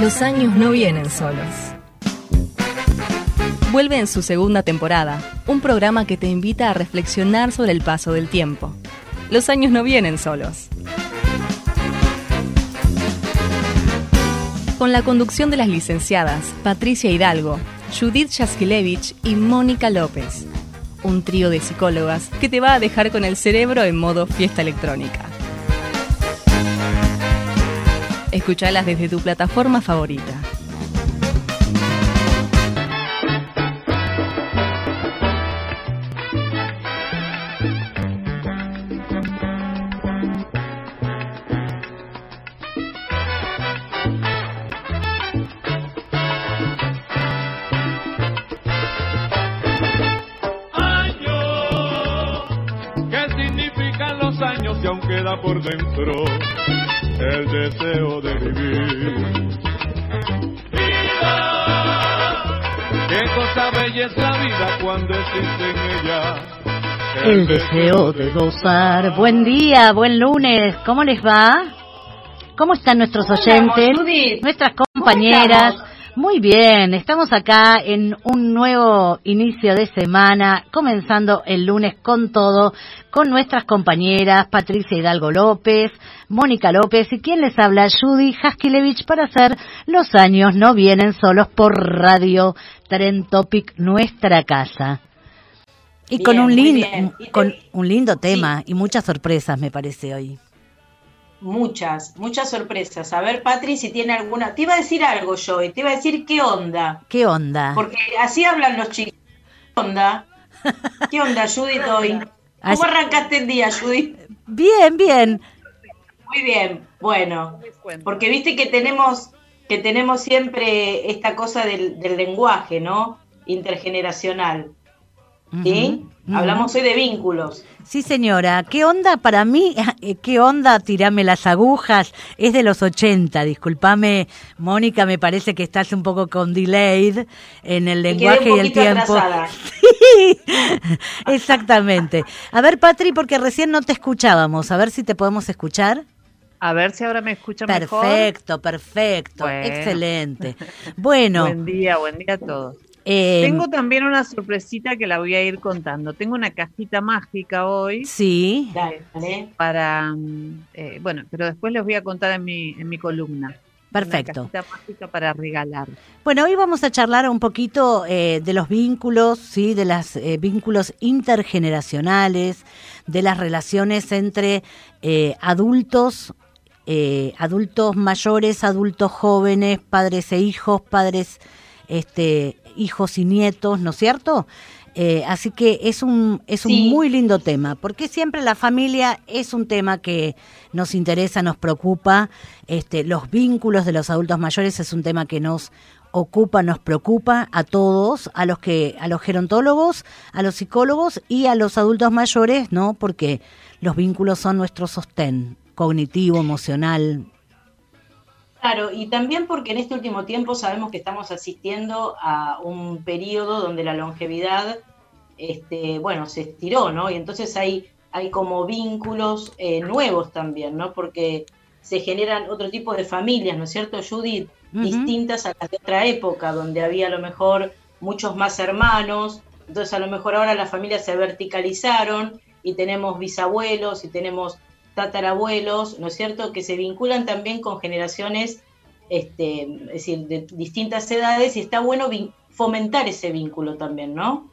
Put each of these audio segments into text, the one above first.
Los años no vienen solos. Vuelve en su segunda temporada, un programa que te invita a reflexionar sobre el paso del tiempo. Los años no vienen solos. Con la conducción de las licenciadas Patricia Hidalgo, Judith Yaskilevich y Mónica López. Un trío de psicólogas que te va a dejar con el cerebro en modo fiesta electrónica. Escuchalas desde tu plataforma favorita. años. ¿Qué significan los años y aún queda por dentro el deseo de vivir? Vida, qué cosa bella es la vida cuando existe en ella. El deseo de gozar. Buen día, buen lunes. ¿Cómo les va? ¿Cómo están nuestros oyentes? Nuestras compañeras. Muy bien, estamos acá en un nuevo inicio de semana, comenzando el lunes con todo, con nuestras compañeras Patricia Hidalgo López, Mónica López y quien les habla, Judy Haskilevich, para hacer Los años no vienen solos por Radio Tren Topic, nuestra casa. Y con un lindo, con un lindo tema y muchas sorpresas me parece hoy. Muchas, muchas sorpresas. A ver, Patri, si tiene alguna. Te iba a decir algo yo, y te iba a decir qué onda. ¿Qué onda? Porque así hablan los chicos. ¿Qué onda? ¿Qué onda, Judith, hoy? ¿Cómo arrancaste el día, Judith? Bien, bien. Muy bien, bueno. Porque viste que tenemos, que tenemos siempre esta cosa del, del lenguaje, ¿no? Intergeneracional. ¿Sí? Hablamos hoy de vínculos. Sí, señora. ¿Qué onda para mí? eh, ¿Qué onda? Tirame las agujas. Es de los 80. Disculpame, Mónica, me parece que estás un poco con delayed en el Me lenguaje un y el tiempo. atrasada. Sí, exactamente. A ver, Patri, porque recién no te escuchábamos. A ver si te podemos escuchar. A ver si ahora me escuchan mejor. Perfecto, perfecto. Bueno. Excelente. Bueno, Buen día, buen día a todos. Eh, Tengo también una sorpresita que la voy a ir contando. Tengo una cajita mágica hoy sí. Dale, dale. para, mm, eh, bueno, pero después les voy a contar en mi, en mi columna. Perfecto. Una cajita mágica para regalar. Bueno, hoy vamos a charlar un poquito eh, de los vínculos, sí, de los vínculos intergeneracionales, de las relaciones entre eh, adultos, eh, adultos mayores, adultos jóvenes, padres e hijos, padres, este, hijos y nietos, ¿no es cierto? Eh, así que es un es un Sí. muy lindo tema, porque siempre la familia es un tema que nos interesa, nos preocupa. Este, los vínculos de los adultos mayores es un tema que nos ocupa, nos preocupa a todos, a los que a los gerontólogos, a los psicólogos y a los adultos mayores, ¿no? Porque los vínculos son nuestro sostén cognitivo, emocional. Claro, y también porque en este último tiempo sabemos que estamos asistiendo a un periodo donde la longevidad, este, bueno, se estiró, ¿no? Y entonces hay, hay como vínculos eh, nuevos también, ¿no? Porque se generan otro tipo de familias, ¿no es cierto, Judith? Distintas a las de otra época, donde había a lo mejor muchos más hermanos, entonces a lo mejor ahora las familias se verticalizaron y tenemos bisabuelos y tenemos tatarabuelos, ¿no es cierto?, que se vinculan también con generaciones, este, es decir, de distintas edades y está bueno fomentar ese vínculo también, ¿no?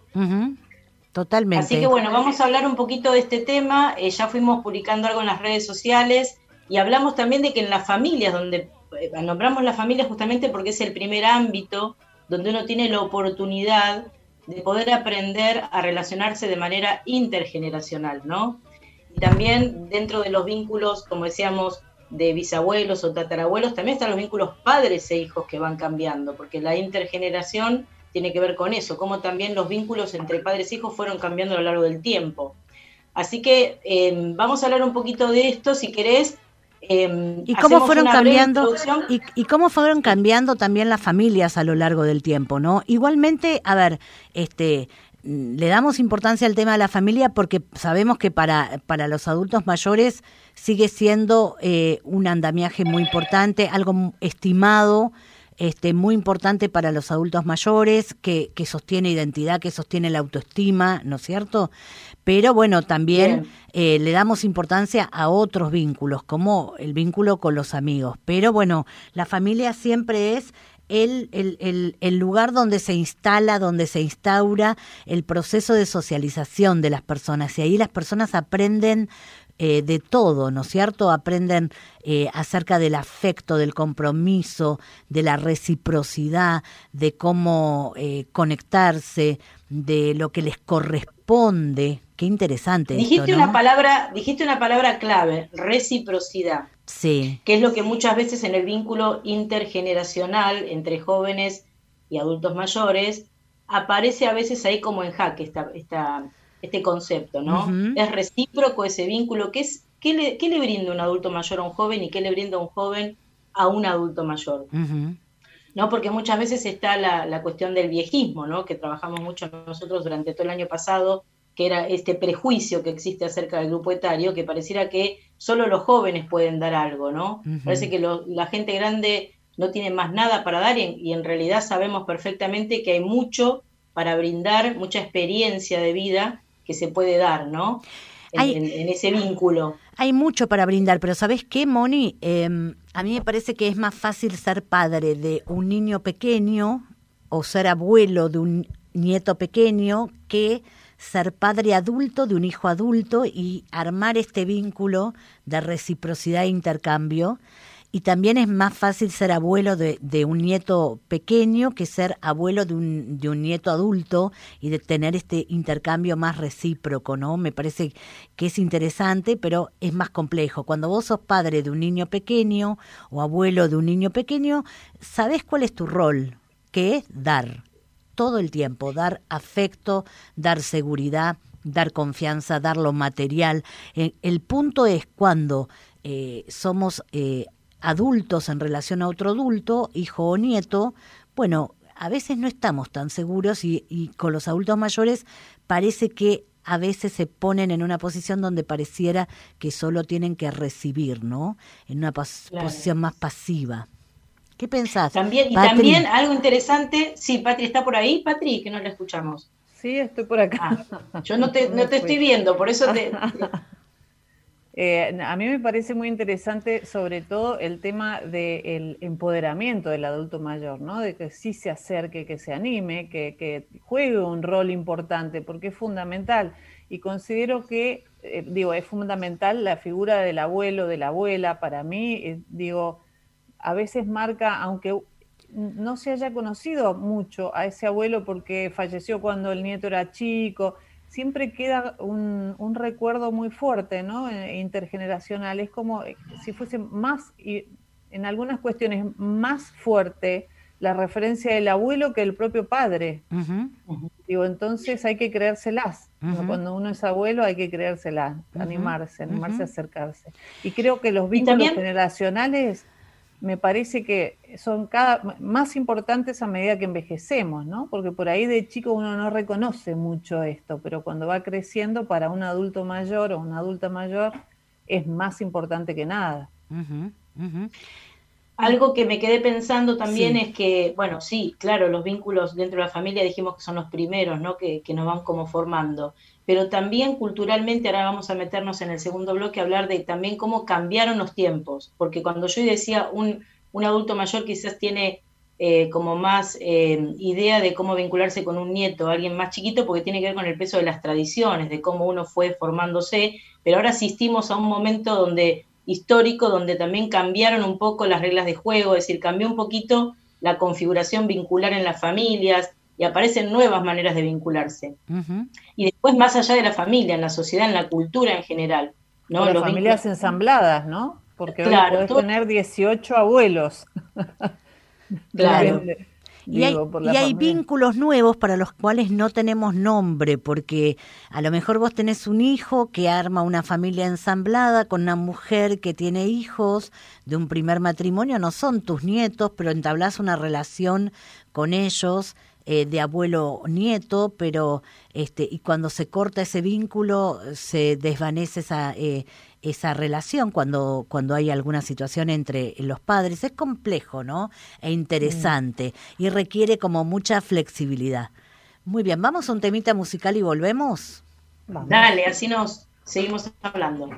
Totalmente. Así que bueno, vamos a hablar un poquito de este tema. Eh, ya fuimos publicando algo en las redes sociales y hablamos también de que en las familias, donde eh, nombramos la familia justamente porque es el primer ámbito donde uno tiene la oportunidad de poder aprender a relacionarse de manera intergeneracional, ¿no? Y también dentro de los vínculos, como decíamos, de bisabuelos o tatarabuelos, también están los vínculos padres e hijos que van cambiando, porque la intergeneración tiene que ver con eso, como también los vínculos entre padres e hijos fueron cambiando a lo largo del tiempo. Así que eh, vamos a hablar un poquito de esto, si querés. Eh, ¿Y cómo fueron cambiando y, y, cómo fueron cambiando también las familias a lo largo del tiempo, no? Igualmente, a ver, este le damos importancia al tema de la familia porque sabemos que para, para los adultos mayores sigue siendo eh, un andamiaje muy importante, algo estimado este, muy importante para los adultos mayores, que, que sostiene identidad, que sostiene la autoestima, ¿no es cierto? Pero bueno, también eh, le damos importancia a otros vínculos, como el vínculo con los amigos. Pero bueno, la familia siempre es el, el, el, el, lugar donde se instala, donde se instaura el proceso de socialización de las personas. Y ahí las personas aprenden eh, de todo, ¿no es cierto? Aprenden eh, acerca del afecto, del compromiso, de la reciprocidad, de cómo eh, conectarse, de lo que les corresponde. Qué interesante. Dijiste una palabra, dijiste una palabra clave, reciprocidad. Sí. Que es lo que muchas veces en el vínculo intergeneracional entre jóvenes y adultos mayores aparece a veces ahí como en jaque esta, esta este concepto, ¿no? Es recíproco ese vínculo, que es, ¿qué le, ¿qué le, brinda un adulto mayor a un joven y qué le brinda un joven a un adulto mayor? ¿No? Porque muchas veces está la, la, cuestión del viejismo, ¿no? Que trabajamos mucho nosotros durante todo el año pasado, que era este prejuicio que existe acerca del grupo etario, que pareciera que solo los jóvenes pueden dar algo, ¿no? Parece que la gente grande no tiene más nada para dar y y en realidad sabemos perfectamente que hay mucho para brindar, mucha experiencia de vida que se puede dar, ¿no? En, ese vínculo. Hay mucho para brindar, pero ¿sabes qué, Moni? Em, a mí me parece que es más fácil ser padre de un niño pequeño o ser abuelo de un nieto pequeño que ser padre adulto de un hijo adulto y armar este vínculo de reciprocidad e intercambio y también es más fácil ser abuelo de, un nieto pequeño que ser abuelo de un, de un nieto adulto y de tener este intercambio más recíproco, ¿no? Me parece que es interesante, pero es más complejo. Cuando vos sos padre de un niño pequeño o abuelo de un niño pequeño, sabés cuál es tu rol, que es dar todo el tiempo, dar afecto, dar seguridad, dar confianza, dar lo material. El, el punto es cuando eh, somos eh, adultos en relación a otro adulto, hijo o nieto, bueno, a veces no estamos tan seguros y, con los adultos mayores parece que a veces se ponen en una posición donde pareciera que solo tienen que recibir, ¿no? En una posición más pasiva. ¿Qué pensás? También, y también algo interesante, sí, Patri está por ahí, Patri, que no la escuchamos. Sí, estoy por acá. Ah, yo no te, no te estoy viendo, por eso te, Eh, a mí me parece muy interesante sobre todo el tema del empoderamiento del adulto mayor, ¿no? de que sí se acerque, que se anime, que, juegue un rol importante, porque es fundamental. Y considero que, eh, digo, es fundamental la figura del abuelo, de la abuela, para mí, eh, digo, a veces marca, aunque no se haya conocido mucho a ese abuelo porque falleció cuando el nieto era chico, siempre queda un, un, recuerdo muy fuerte, ¿no? Eh, intergeneracional. Es como eh, si fuese más, y en algunas cuestiones, más fuerte la referencia del abuelo que el propio padre. Digo, entonces hay que creérselas. Cuando uno es abuelo hay que creérselas, animarse, animarse a acercarse. Y creo que los vínculos generacionales me parece que son cada más importantes a medida que envejecemos, ¿no? Porque por ahí de chico uno no reconoce mucho esto, pero cuando va creciendo para un adulto mayor o una adulta mayor es más importante que nada. Algo que me quedé pensando también es que, bueno, sí, claro, los vínculos dentro de la familia dijimos que son los primeros, ¿no? Que, que nos van como formando. Pero también culturalmente, ahora vamos a meternos en el segundo bloque, a hablar de también cómo cambiaron los tiempos. Porque cuando yo decía un, un adulto mayor quizás tiene eh, como más eh, idea de cómo vincularse con un nieto, alguien más chiquito, porque tiene que ver con el peso de las tradiciones, de cómo uno fue formándose, pero ahora asistimos a un momento donde histórico donde también cambiaron un poco las reglas de juego, es decir, cambió un poquito la configuración vincular en las familias y aparecen nuevas maneras de vincularse. Y después, más allá de la familia, en la sociedad, en la cultura en general. ¿no? Las familias ensambladas, ¿no? Porque claro, hoy podés tener 18 abuelos. claro. Y hay, vínculos nuevos para los cuales no tenemos nombre, porque a lo mejor vos tenés un hijo que arma una familia ensamblada con una mujer que tiene hijos de un primer matrimonio, no son tus nietos, pero entablas una relación con ellos eh, de abuelo nieto, pero este y cuando se corta ese vínculo se desvanece esa eh, esa relación cuando, cuando hay alguna situación entre los padres. Es complejo, ¿no? E interesante y requiere como mucha flexibilidad. Muy bien, vamos a un temita musical y volvemos. Dale, así nos seguimos hablando.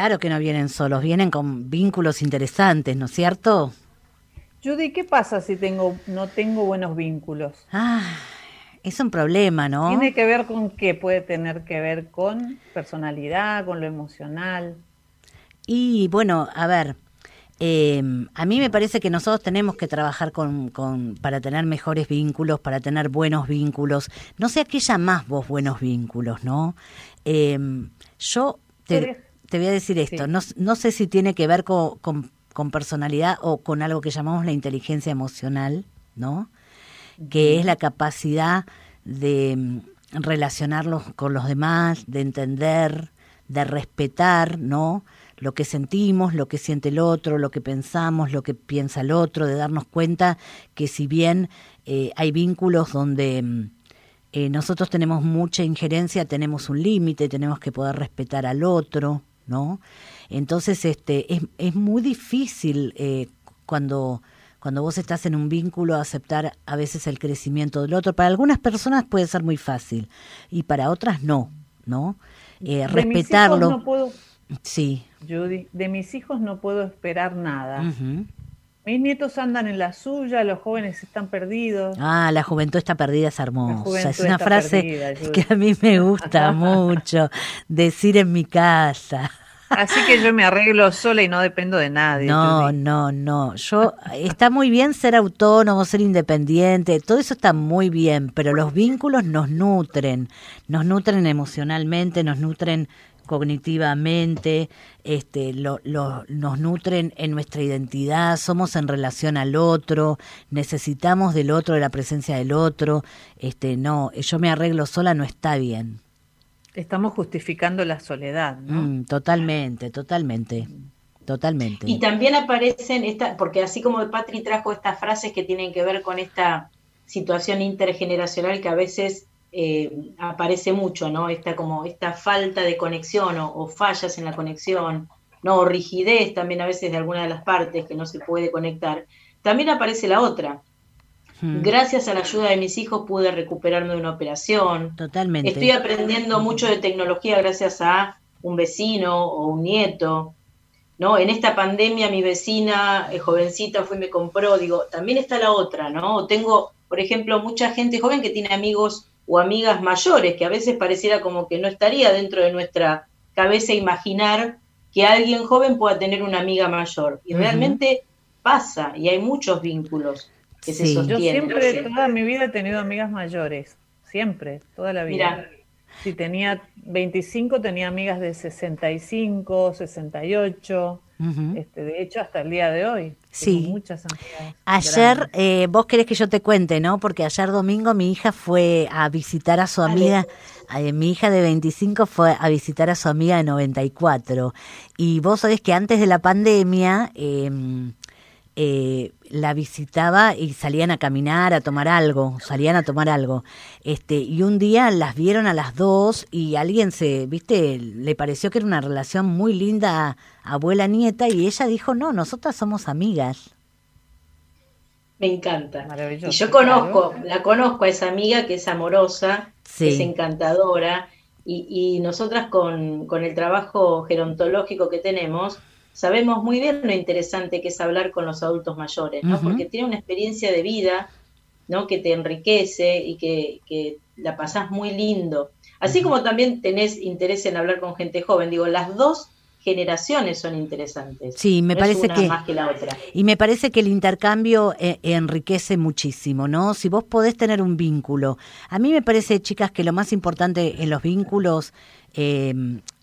Claro que no vienen solos, vienen con vínculos interesantes, ¿no es cierto? Judy, ¿qué pasa si tengo no tengo buenos vínculos? Ah, es un problema, ¿no? ¿Tiene que ver con qué? Puede tener que ver con personalidad, con lo emocional. Y bueno, a ver, em, a mí me parece que nosotros tenemos que trabajar con, con, para tener mejores vínculos, para tener buenos vínculos. No sé a qué llamás vos buenos vínculos, ¿no? Em, yo te, te voy a decir esto, no, no, sé si tiene que ver con, con, personalidad o con algo que llamamos la inteligencia emocional, ¿no? Que es la capacidad de mm, relacionarlos con los demás, de entender, de respetar, ¿no? Lo que sentimos, lo que siente el otro, lo que pensamos, lo que piensa el otro, de darnos cuenta que si bien eh, hay vínculos donde mm, eh, nosotros tenemos mucha injerencia, tenemos un límite, tenemos que poder respetar al otro, ¿no? Entonces, este, es, es muy difícil eh, cuando cuando vos estás en un vínculo, aceptar a veces el crecimiento del otro. Para algunas personas puede ser muy fácil y para otras no, ¿no? Eh, respetarlo. no puedo, sí. Judy, de mis hijos no puedo esperar nada. Mis nietos andan en la suya, los jóvenes están perdidos. Ah, la juventud está perdida, es hermosa. Es una frase que a mí me gusta mucho decir en mi casa. Así que yo me arreglo sola y no dependo de nadie. No, no, no. Yo está muy bien ser autónomo, ser independiente, todo eso está muy bien, pero los vínculos nos nutren, nos nutren emocionalmente, nos nutren cognitivamente, este, lo, nos nutren en nuestra identidad, somos en relación al otro, necesitamos del otro, de la presencia del otro, este, no, yo me arreglo sola no está bien. Estamos justificando la soledad, ¿no? Mm, totalmente, totalmente. Totalmente. Y también aparecen, esta, porque así como Patri trajo estas frases que tienen que ver con esta situación intergeneracional que a veces eh, aparece mucho, ¿no? Esta como esta falta de conexión o, fallas en la conexión, ¿no? O rigidez también a veces de alguna de las partes que no se puede conectar. También aparece la otra, Hmm. Gracias a la ayuda de mis hijos pude recuperarme de una operación. Totalmente. Estoy aprendiendo mucho de tecnología gracias a un vecino o un nieto. ¿no? En esta pandemia mi vecina eh, jovencita fue y me compró, digo, también está la otra, ¿no? Tengo, por ejemplo, mucha gente joven que tiene amigos o amigas mayores, que a veces pareciera como que no estaría dentro de nuestra cabeza imaginar que alguien joven pueda tener una amiga mayor. Y realmente pasa, y hay muchos vínculos. Yo siempre, toda mi vida he tenido amigas mayores, siempre, toda la vida. Si tenía 25, tenía amigas de 65, 68. este, de hecho, hasta el día de hoy. Sí. Muchas amigas ayer, eh, vos querés que yo te cuente, ¿no? Porque ayer domingo mi hija fue a visitar a su amiga. Eh, mi hija de 25 fue a visitar a su amiga de 94. Y vos sabés que antes de la pandemia, eh, eh, la visitaba y salían a caminar, a tomar algo, salían a tomar algo. Este, y un día las vieron a las dos y alguien se, viste, le pareció que era una relación muy linda abuela-nieta y ella dijo, no, nosotras somos amigas. Me encanta. Y yo conozco, la conozco a esa amiga que es amorosa, es encantadora, y, y nosotras con, con el trabajo gerontológico que tenemos, sabemos muy bien lo interesante que es hablar con los adultos mayores, ¿no? Porque tiene una experiencia de vida, ¿no? Que te enriquece y que, que la pasás muy lindo. Así como también tenés interés en hablar con gente joven, digo, las dos generaciones son interesantes. Sí, me parece que más que la otra. Y me parece que el intercambio eh, enriquece muchísimo, ¿no? Si vos podés tener un vínculo. A mí me parece, chicas, que lo más importante en los vínculos eh,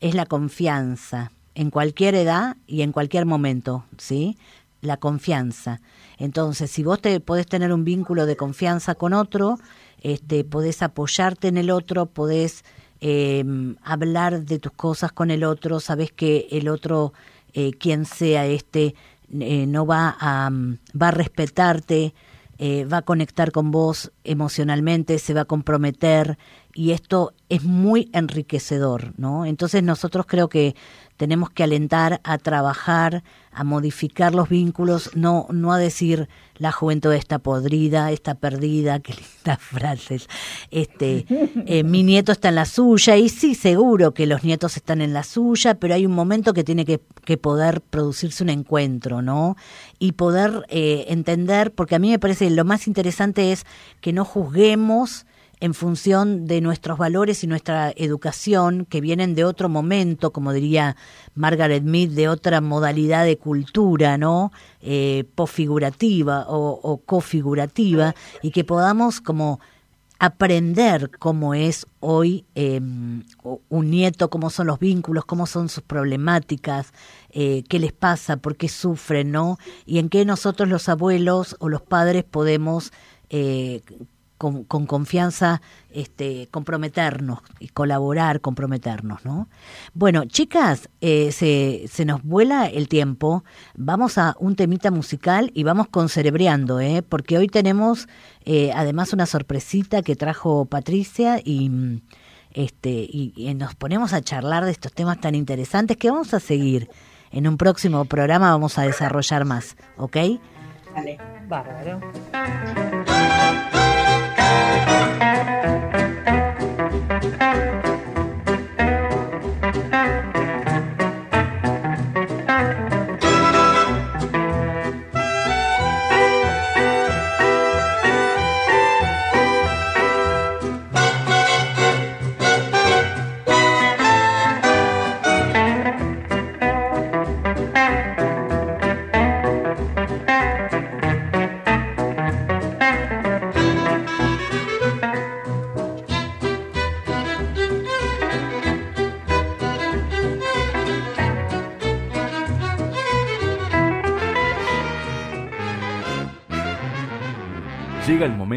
es la confianza en cualquier edad y en cualquier momento, ¿sí? La confianza. Entonces, si vos te podés tener un vínculo de confianza con otro, este, podés apoyarte en el otro, podés em, hablar de tus cosas con el otro, sabes que el otro, eh, quien sea este, eh, no va a, va a respetarte, eh, va a conectar con vos emocionalmente, se va a comprometer y esto es muy enriquecedor, ¿no? Entonces nosotros creo que tenemos que alentar a trabajar, a modificar los vínculos, no, no a decir la juventud está podrida, está perdida, qué lindas frases. Este, eh, mi nieto está en la suya, y sí, seguro que los nietos están en la suya, pero hay un momento que tiene que, que poder producirse un encuentro, ¿no? Y poder eh, entender, porque a mí me parece lo más interesante es que no juzguemos en función de nuestros valores y nuestra educación, que vienen de otro momento, como diría Margaret Mead, de otra modalidad de cultura, ¿no? Eh, posfigurativa o, cofigurativa, y que podamos como aprender cómo es hoy em, un nieto, cómo son los vínculos, cómo son sus problemáticas, eh, qué les pasa, por qué sufren, ¿no? Y en qué nosotros los abuelos o los padres podemos eh, con, confianza este, comprometernos y colaborar, comprometernos, ¿no? Bueno, chicas, eh, se, se, nos vuela el tiempo, vamos a un temita musical y vamos con Cerebreando, ¿eh? Porque hoy tenemos eh, además una sorpresita que trajo Patricia y, este, y, y nos ponemos a charlar de estos temas tan interesantes que vamos a seguir en un próximo programa vamos a desarrollar más, ¿ok? Dale. Bárbaro. Música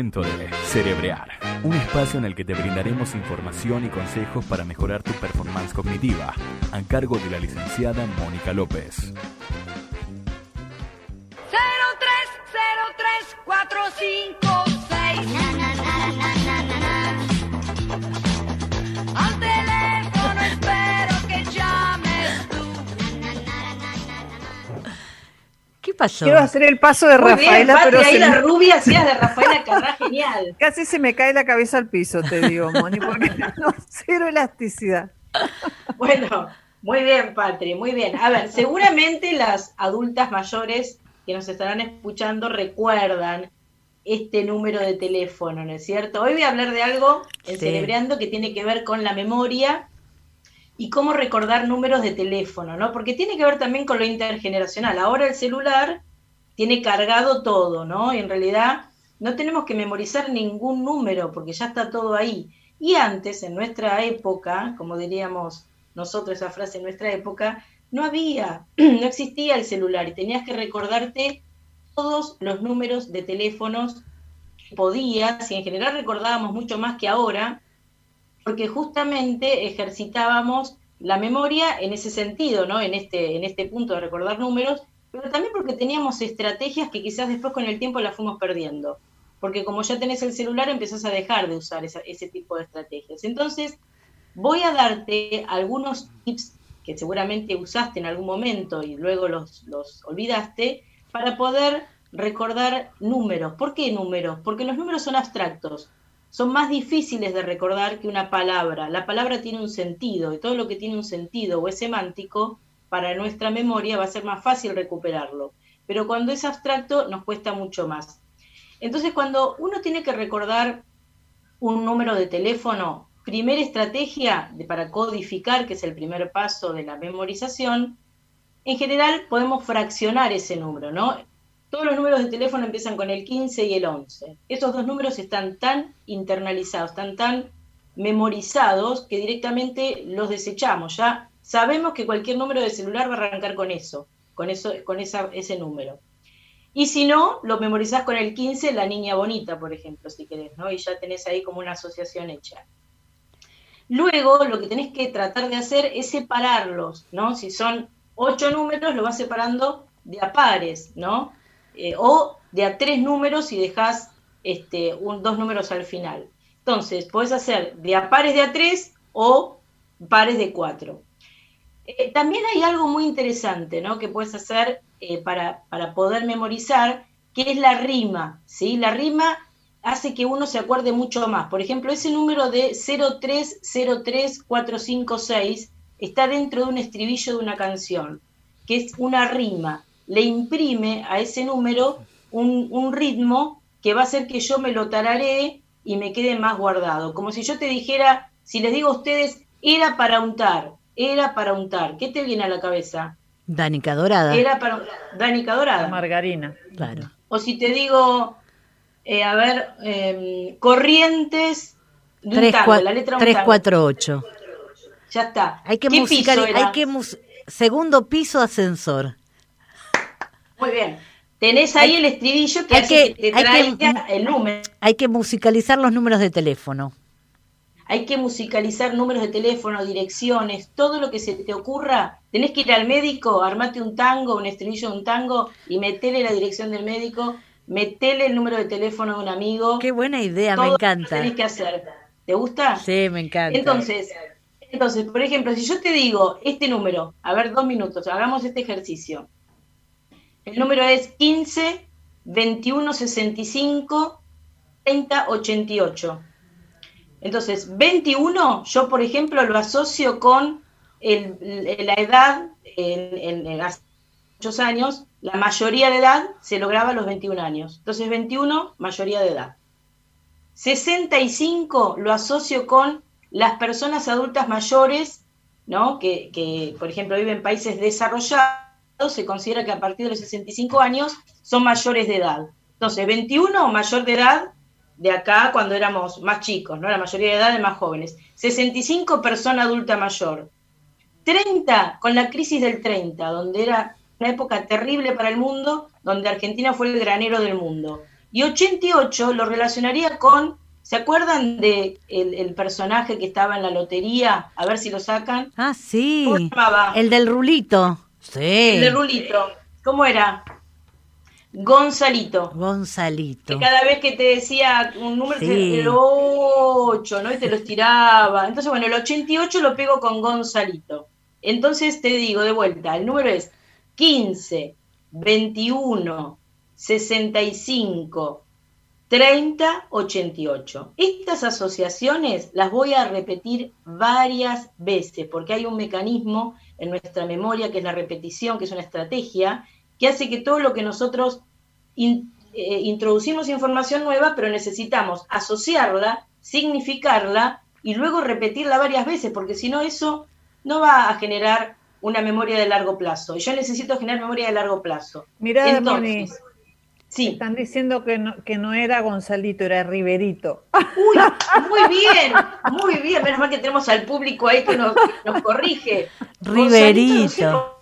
momento de Cerebrear, un espacio en el que te brindaremos información y consejos para mejorar tu performance cognitiva, a cargo de la licenciada Mónica López. 0334556 pasó? Quiero hacer el paso de Muy bien, Rafaela, Patri, pero ahí se la me- rubia hacías de Rafaela Carrá, genial. casi se me cae la cabeza al piso, te digo, Moni, porque no, cero elasticidad. Bueno, muy bien, Patri, muy bien. A ver, seguramente las adultas mayores que nos estarán escuchando recuerdan este número de teléfono, ¿no es cierto? Hoy voy a hablar de algo en Sí. Celebreando que tiene que ver con la memoria y cómo recordar números de teléfono, ¿no? Porque tiene que ver también con lo intergeneracional. Ahora el celular tiene cargado todo, ¿no? Y en realidad no tenemos que memorizar ningún número porque ya está todo ahí. Y antes, en nuestra época, como diríamos nosotros esa frase en nuestra época, no había, no existía el celular y tenías que recordarte todos los números de teléfonos que podías y en general recordábamos mucho más que ahora porque justamente ejercitábamos la memoria en ese sentido, ¿no? En este, en este punto de recordar números, pero también porque teníamos estrategias que quizás después con el tiempo las fuimos perdiendo. Porque como ya tenés el celular, empezás a dejar de usar ese tipo de estrategias. Entonces, voy a darte algunos tips que seguramente usaste en algún momento y luego los, los olvidaste, para poder recordar números. ¿Por qué números? Porque los números son abstractos son más difíciles de recordar que una palabra. La palabra tiene un sentido y todo lo que tiene un sentido o es semántico, para nuestra memoria va a ser más fácil recuperarlo. Pero cuando es abstracto nos cuesta mucho más. Entonces cuando uno tiene que recordar un número de teléfono, primera estrategia para codificar, que es el primer paso de la memorización, en general podemos fraccionar ese número, ¿no? Todos los números de teléfono empiezan con el 15 y el 11. Estos dos números están tan internalizados, están tan memorizados que directamente los desechamos. Ya sabemos que cualquier número de celular va a arrancar con eso, con eso, con esa, ese número. Y si no, lo memorizás con el 15, la niña bonita, por ejemplo, si querés, ¿no? Y ya tenés ahí como una asociación hecha. Luego, lo que tenés que tratar de hacer es separarlos, ¿no? Si son ocho números, lo vas separando de a pares, ¿no? Eh, o de a tres números y dejás este, dos números al final. Entonces, podés hacer de a pares de a tres o pares de cuatro. Eh, también hay algo muy interesante, ¿no? Que puedes hacer eh, para, para poder memorizar, que es la rima, ¿sí? La rima hace que uno se acuerde mucho más. Por ejemplo, ese número de 0303456 está dentro de un estribillo de una canción, que es una rima. Le imprime a ese número un, un ritmo que va a hacer que yo me lo tararé y me quede más guardado. Como si yo te dijera, si les digo a ustedes, era para untar, era para untar. ¿Qué te viene a la cabeza? Danica Dorada. Era para Danica La Dorada. margarina. Claro. O si te digo, eh, a ver, em, corrientes de un Tres, tango, la letra de un tres, tango. cuatro, ocho. Ya está. Hay que ¿Qué musical, hay que mus- segundo piso ascensor. Muy bien. Tenés ahí el estribillo que hay hace que- que, te hay que- el número. Hay que musicalizar los números de teléfono. Hay que musicalizar números de teléfono, direcciones, todo lo que se te ocurra. Tenés que ir al médico, armate un tango, un estribillo de un tango y metele la dirección del médico, metele el número de teléfono de un amigo. Qué buena idea, me Todo lo encanta. tenés que hacer. ¿Te gusta? Sí, me encanta. Entonces, Entonces, por ejemplo, si yo te digo este número, a ver, dos minutos, hagamos este ejercicio. El número es 15, 21, 65, 30, 88. Entonces, 21, yo por ejemplo lo asocio con la edad, en- en hace muchos años, la mayoría de edad se lograba a los 21 años. Entonces, 21, mayoría de edad. 65 lo asocio con las personas adultas mayores, ¿no? Que, que, por ejemplo, viven en países desarrollados, se considera que a partir de los 65 años son mayores de edad. Entonces, 21, mayor de edad, de acá cuando éramos más chicos, ¿no? La mayoría de edad de más jóvenes. 65, persona adulta mayor. 30, con la crisis del 30, donde era una época terrible para el mundo, donde Argentina fue el granero del mundo. Y 88 lo relacionaría con, ¿se acuerdan de el, el personaje que estaba en la lotería? A ver si lo sacan. Ah, sí. ¿Cómo se llamaba? El del rulito. Sí. El de Rulito. ¿Cómo era? Gonzalito. Gonzalito. Que cada vez que te decía un número, Sí. el 8, ¿no? Y te lo estiraba. Entonces, bueno, el 88 lo pego con Gonzalito. Entonces te digo de vuelta, el número es 15, 21, 65, 30, 88. Estas asociaciones las voy a repetir varias veces porque hay un mecanismo en nuestra memoria que es la repetición, que es una estrategia, que hace que todo lo que nosotros in- eh, introducimos información nueva, pero necesitamos asociarla, significarla y luego repetirla varias veces, porque si no eso no va a generar una memoria de largo plazo. Yo necesito generar memoria de largo plazo. Moni, Entonces, sí. están diciendo que no, que no era Gonzalito, era Riverito. Uy, muy bien, muy bien. Menos mal que tenemos al público ahí que nos, nos corrige. Riverito.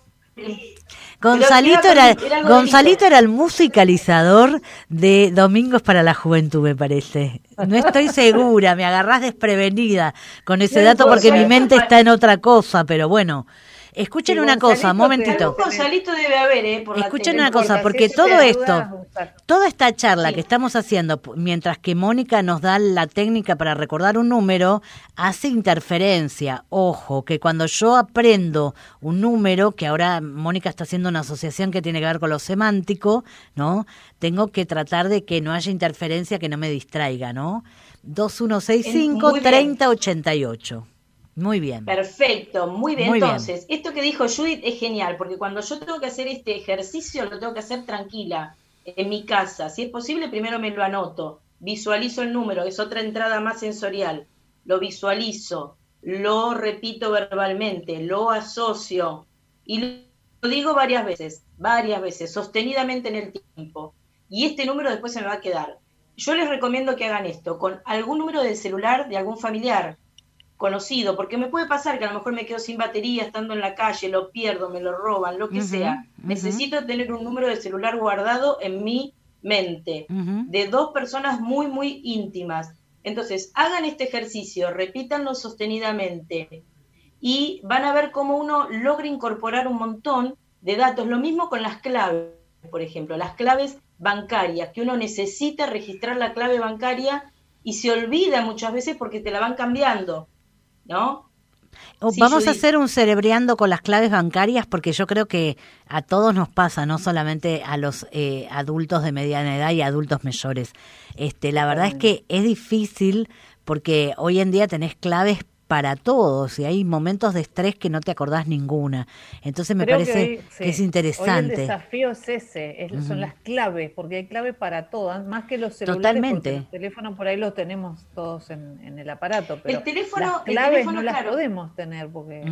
Gonzalito, era, era- Gonzalito era el musicalizador de Domingos para la Juventud, me parece. No estoy segura, me agarrás desprevenida con ese dato porque mi mente está en otra cosa, pero bueno. Escuchen Sí, una cosa, un momentito. Algún Gonzalito debe haber, ¿eh? Por la Escuchen una cosa, porque todo esto, toda esta charla Sí. que estamos haciendo, mientras que Mónica nos da la técnica para recordar un número, hace interferencia. Ojo, que cuando yo aprendo un número, que ahora Mónica está haciendo una asociación que tiene que ver con lo semántico, ¿no? Tengo que tratar de que no haya interferencia que no me distraiga, ¿no? 2165 Muy bien. 3088. Muy bien. Perfecto, muy bien. Muy bien. Entonces, esto que dijo Judith es genial, porque cuando yo tengo que hacer este ejercicio, lo tengo que hacer tranquila, en mi casa. Si es posible, primero me lo anoto, visualizo el número, es otra entrada más sensorial, lo visualizo, lo repito verbalmente, lo asocio y lo digo varias veces, varias veces, sostenidamente en el tiempo. Y este número después se me va a quedar. Yo les recomiendo que hagan esto con algún número del celular de algún familiar conocido, porque me puede pasar que a lo mejor me quedo sin batería estando en la calle, lo pierdo, me lo roban, lo que sea. Necesito tener un número de celular guardado en mi mente, de dos personas muy, muy íntimas. Entonces, hagan este ejercicio, repítanlo sostenidamente y van a ver cómo uno logra incorporar un montón de datos. Lo mismo con las claves, por ejemplo, las claves bancarias, que uno necesita registrar la clave bancaria y se olvida muchas veces porque te la van cambiando, ¿no? Sí, Vamos a hacer un cerebreando con las claves bancarias porque yo creo que a todos nos pasa, no solamente a los eh, adultos de mediana edad y adultos mayores. Este, la verdad es que es difícil porque hoy en día tenés claves para todos y hay momentos de estrés que no te acordás ninguna. Entonces me Creo parece hoy- que, es Hoy el interesante. desafío es ese, es- son las claves, porque hay claves para todas, más que los celulares, Totalmente. los teléfonos por ahí los tenemos todos en, en el aparato, pero teléfono- las el claves teléfono, no las claro. podemos tener porque.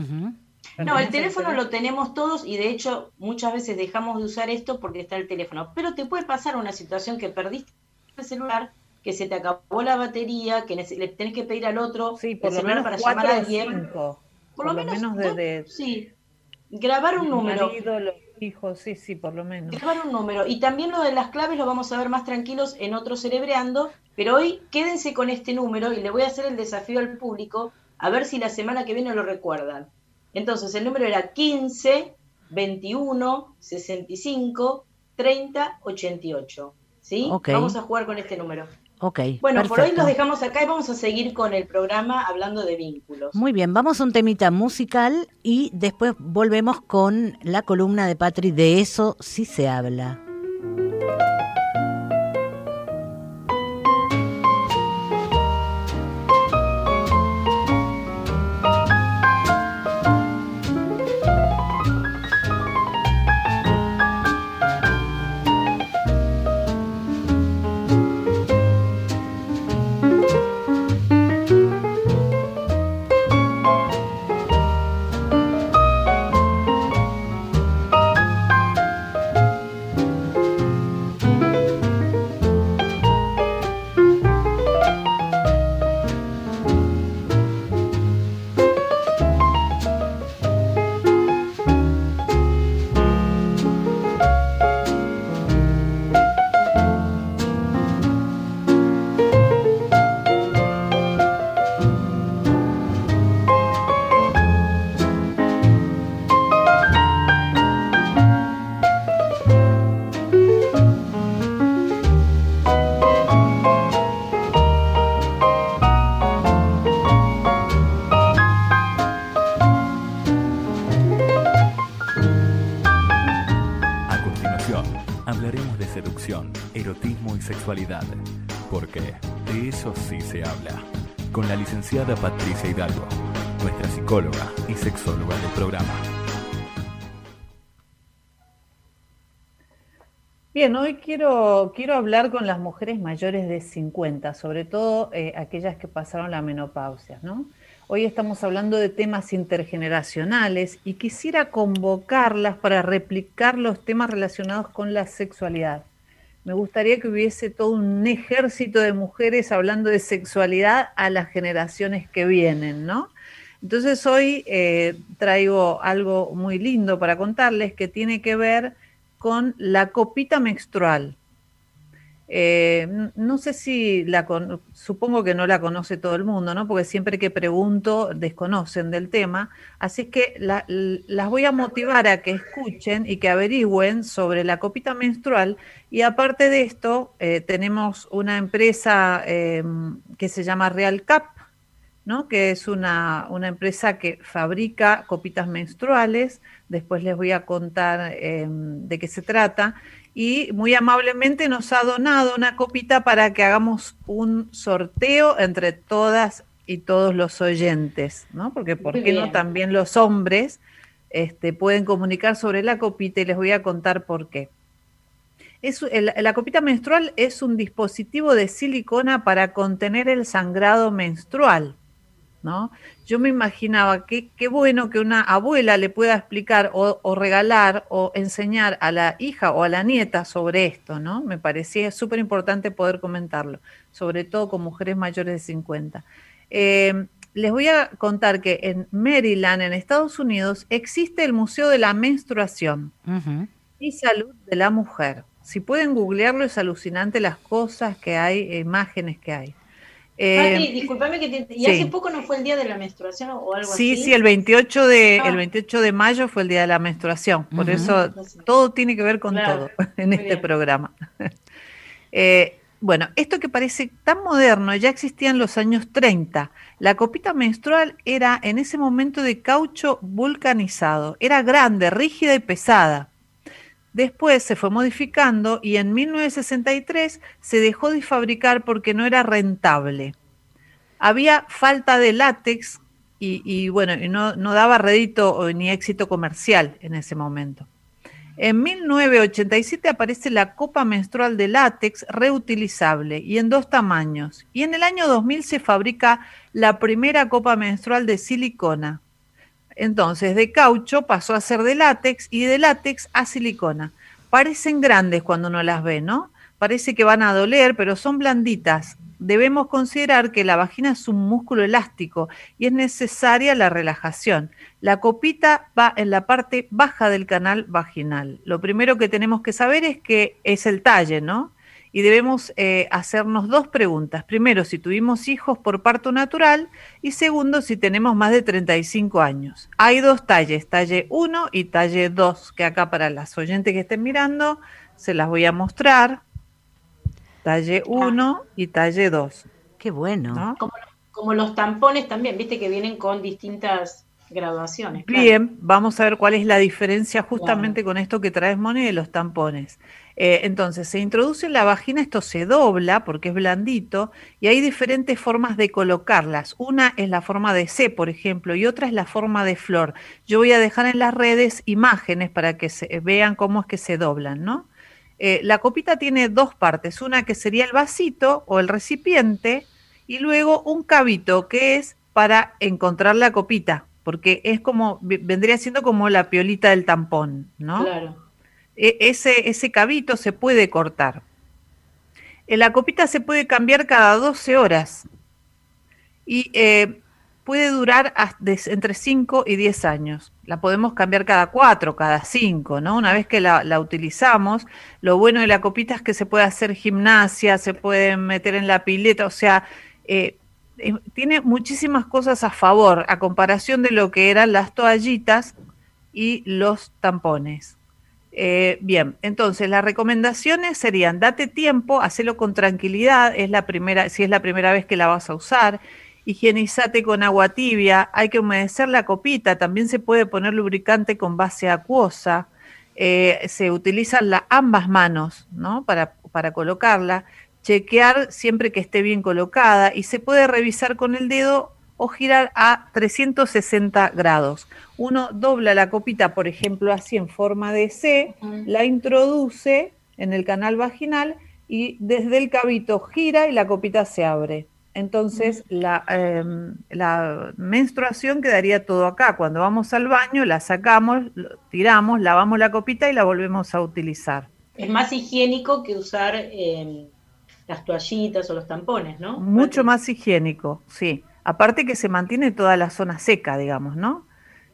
No, el teléfono lo tenemos todos y de hecho muchas veces dejamos de usar esto porque está el teléfono. Pero te puede pasar una situación que perdiste el celular, que se te acabó la batería, que le tenés que pedir al otro Sí, por el lo celular menos para llamar a alguien. cinco. Por lo menos, desde sí. Grabar un número. marido, los hijos, sí, sí, por lo menos. Grabar un número. Y también lo de las claves lo vamos a ver más tranquilos en otro cerebreando, pero hoy quédense con este número y le voy a hacer el desafío al público a ver si la semana que viene lo recuerdan. Entonces, el número era 15, 21, 65, 30, 88. ¿Sí? Ok. Vamos a jugar con este número. Ok. Bueno, por hoy los dejamos acá y vamos a seguir con el programa hablando de vínculos. Muy bien, vamos a un temita musical y después volvemos con la columna de Patri. De eso sí se habla. Patricia Hidalgo, nuestra psicóloga y sexóloga del programa. Bien, hoy quiero, quiero hablar con las mujeres mayores de 50, sobre todo eh, aquellas que pasaron la menopausia, ¿no? Hoy estamos hablando de temas intergeneracionales y quisiera convocarlas para replicar los temas relacionados con la sexualidad. Me gustaría que hubiese todo un ejército de mujeres hablando de sexualidad a las generaciones que vienen, ¿no? Entonces hoy eh, traigo algo muy lindo para contarles que tiene que ver con la copita menstrual. Eh, no sé si la supongo que no la conoce todo el mundo, ¿no? Porque siempre que pregunto desconocen del tema. Así que las voy a motivar a que escuchen y que averigüen sobre la copita menstrual. Y aparte de esto, eh, tenemos una empresa eh, que se llama Real Cap, ¿no? que es una, una empresa que fabrica copitas menstruales. Después les voy a contar eh, de qué se trata. Y muy amablemente nos ha donado una copita para que hagamos un sorteo entre todas y todos los oyentes, ¿no? Porque ¿por Muy qué no también los hombres este, pueden comunicar sobre la copita y les voy a contar por qué. Es, el- la copita menstrual es un dispositivo de silicona para contener el sangrado menstrual. ¿No? Yo me imaginaba que qué bueno que una abuela le pueda explicar o, o regalar o enseñar a la hija o a la nieta sobre esto, ¿no? Me parecía súper importante poder comentarlo, sobre todo con mujeres mayores de 50. Eh, les voy a contar que en Maryland, en Estados Unidos, existe el Museo de la Menstruación y Salud de la Mujer. Si pueden googlearlo, es alucinante las cosas que hay, imágenes que hay. Eh, Mati, discúlpame que te... ¿Y sí. hace poco no fue el día de la menstruación o algo Sí, así? sí, el 28 de Ah. el 28 de mayo fue el día de la menstruación. Por eso todo tiene que ver con Claro, todo en muy este bien. programa. Eh, bueno, esto que parece tan moderno ya existía en los años 30. La copita menstrual era en ese momento de caucho vulcanizado. Era grande, rígida y pesada. Después se fue modificando y en 1963 se dejó de fabricar porque no era rentable. Había falta de látex y, bueno, no, no daba rédito ni éxito comercial en ese momento. En 1987 aparece la copa menstrual de látex reutilizable y en dos tamaños. Y en el año 2000 se fabrica la primera copa menstrual de silicona. Entonces, de caucho pasó a ser de látex y de látex a silicona. Parecen grandes cuando uno las ve, ¿no? Parece que van a doler, pero son blanditas. Debemos considerar que la vagina es un músculo elástico y es necesaria la relajación. La copita va en la parte baja del canal vaginal. Lo primero que tenemos que saber es que es el talle, ¿no? Y debemos eh, hacernos dos preguntas. Primero, si tuvimos hijos por parto natural y segundo, si tenemos más de 35 años. Hay dos talles, talle 1 y talle 2, que acá para las oyentes que estén mirando se las voy a mostrar. talle 1 y talle 2. Qué bueno. ¿no? Como, como los tampones también, viste que vienen con distintas graduaciones. claro. Bien, vamos a ver cuál es la diferencia justamente con esto que traes, Moni, de los tampones. Eh, entonces, se introduce en la vagina, esto se dobla porque es blandito y hay diferentes formas de colocarlas. Una es la forma de C, por ejemplo, y otra es la forma de flor. Yo voy a dejar en las redes imágenes para que se vean cómo es que se doblan, ¿no? Eh, la copita tiene dos partes, una que sería el vasito o el recipiente y luego un cabito que es para encontrar la copita, porque es como, vendría siendo como la piolita del tampón, ¿no? Claro. E- ese, ese cabito se puede cortar. Eh, La copita se puede cambiar cada 12 horas y eh, puede durar entre 5 y 10 años. La podemos cambiar cada 4, cada 5, ¿no? Una vez que la, utilizamos, lo bueno de la copita es que se puede hacer gimnasia, se puede meter en la pileta, o sea, eh, tiene muchísimas cosas a favor a comparación de lo que eran las toallitas y los tampones. Eh, bien, entonces las recomendaciones serían date tiempo, hacelo con tranquilidad, es la primera, si es la primera vez que la vas a usar, higienizate con agua tibia, hay que humedecer la copita, también se puede poner lubricante con base acuosa, eh, se utilizan la- ambas manos ¿no? para, para colocarla, chequear siempre que esté bien colocada y se puede revisar con el dedo o girar a 360 grados. Uno dobla la copita, por ejemplo, así en forma de C, la introduce en el canal vaginal y desde el cabito gira y la copita se abre. Entonces la, em, la menstruación quedaría todo acá. Cuando vamos al baño, la sacamos, tiramos, lavamos la copita y la volvemos a utilizar. Es más higiénico que usar eh, las toallitas o los tampones, ¿no? Mucho más higiénico, sí. Aparte que se mantiene toda la zona seca, digamos, ¿no?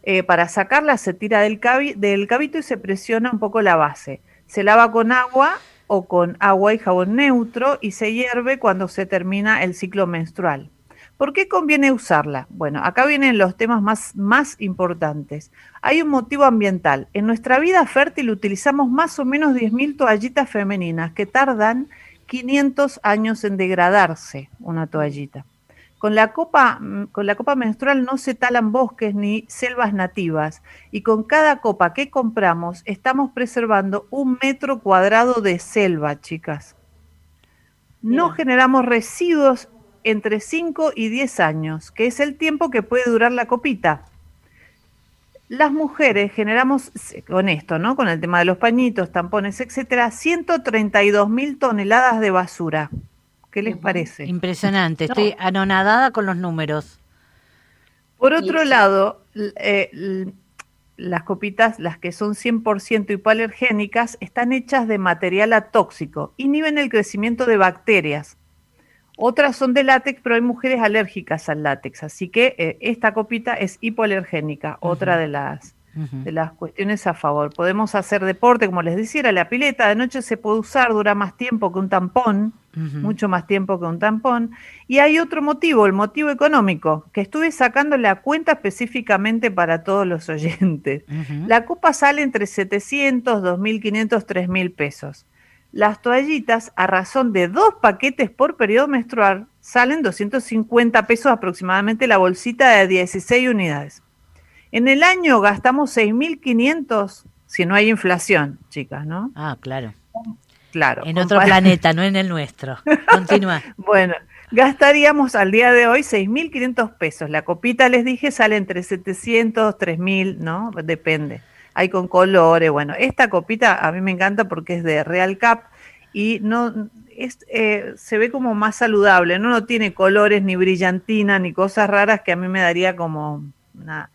Eh, para sacarla se tira del, cabi- cabito y se presiona un poco la base. Se lava con agua o con agua y jabón neutro y se hierve cuando se termina el ciclo menstrual. ¿Por qué conviene usarla? Bueno, acá vienen los temas más, más importantes. Hay un motivo ambiental. En nuestra vida fértil utilizamos más o menos 10.000 toallitas femeninas que tardan 500 años en degradarse una toallita. Con la, copa, con la copa menstrual no se talan bosques ni selvas nativas y con cada copa que compramos estamos preservando un metro cuadrado de selva, chicas. No Mira. generamos residuos entre 5 y 10 años, que es el tiempo que puede durar la copita. Las mujeres generamos, con esto, ¿no? Con el tema de los pañitos, tampones, etcétera, 132 mil toneladas de basura. ¿Qué les parece? Impresionante. Estoy anonadada con los números. Por otro sí. lado, eh, las copitas, las que son 100% hipoalergénicas, están hechas de material atóxico, inhiben el crecimiento de bacterias. Otras son de látex, pero hay mujeres alérgicas al látex, así que eh, esta copita es hipoalergénica, otra de las, De las cuestiones a favor. Podemos hacer deporte, como les decía, la pileta de noche se puede usar, dura más tiempo que un tampón, mucho más tiempo que un tampón. Y hay otro motivo, el motivo económico, que estuve sacando la cuenta específicamente para todos los oyentes. La copa sale entre 700, 2.500, 3.000 pesos. Las toallitas, a razón de dos paquetes por periodo menstrual, salen 250 pesos aproximadamente la bolsita de 16 unidades. En el año gastamos 6.500 si no hay inflación, chicas, ¿no? Ah, claro. Claro. En otro planeta, no en el nuestro. Continúa. Bueno, gastaríamos al día de hoy 6.500 pesos. La copita, les dije, sale entre 700, 3.000, ¿no? Depende. Hay con colores. Bueno, esta copita a mí me encanta porque es de Real Cap y no es, eh, se ve como más saludable. No, no tiene colores, ni brillantina, ni cosas raras que a mí me daría como una...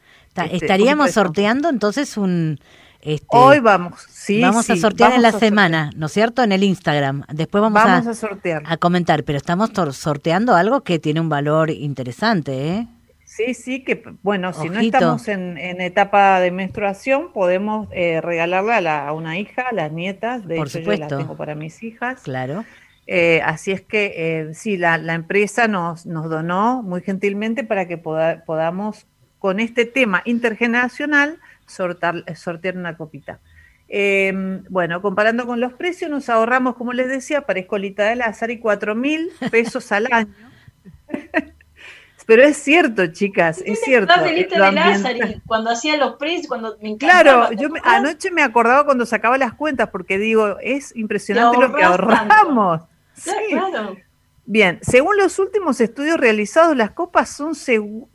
Este, Estaríamos sorteando entonces un... Este, Hoy vamos, sí, vamos a sortear en la sortear. semana, ¿no es cierto? En el Instagram. Después vamos, Vamos a, a sortear. a comentar, pero estamos sorteando algo que tiene un valor interesante, ¿eh? Sí, sí, que bueno, si no estamos en, en etapa de menstruación, podemos eh, regalarla a, la- a una hija, a las nietas, de Por hecho yo la supuesto. tengo para mis hijas. Claro. Eh, así es que eh, sí, la, la empresa nos, nos donó muy gentilmente para que poda- podamos, con este tema intergeneracional, sortar- sortear una copita. Eh, bueno, comparando con los precios, nos ahorramos, como les decía, para escolita de Lázaro y 4 mil pesos al año. Pero es cierto, chicas, es cierto. Estás delito lo de Lázaro, cuando hacía los precios, cuando me. Claro, ¿te yo me- anoche me acordaba cuando sacaba las cuentas, porque digo, es impresionante lo que tanto. ahorramos. Claro, Sí. claro. Bien, según los últimos estudios realizados, las copas son,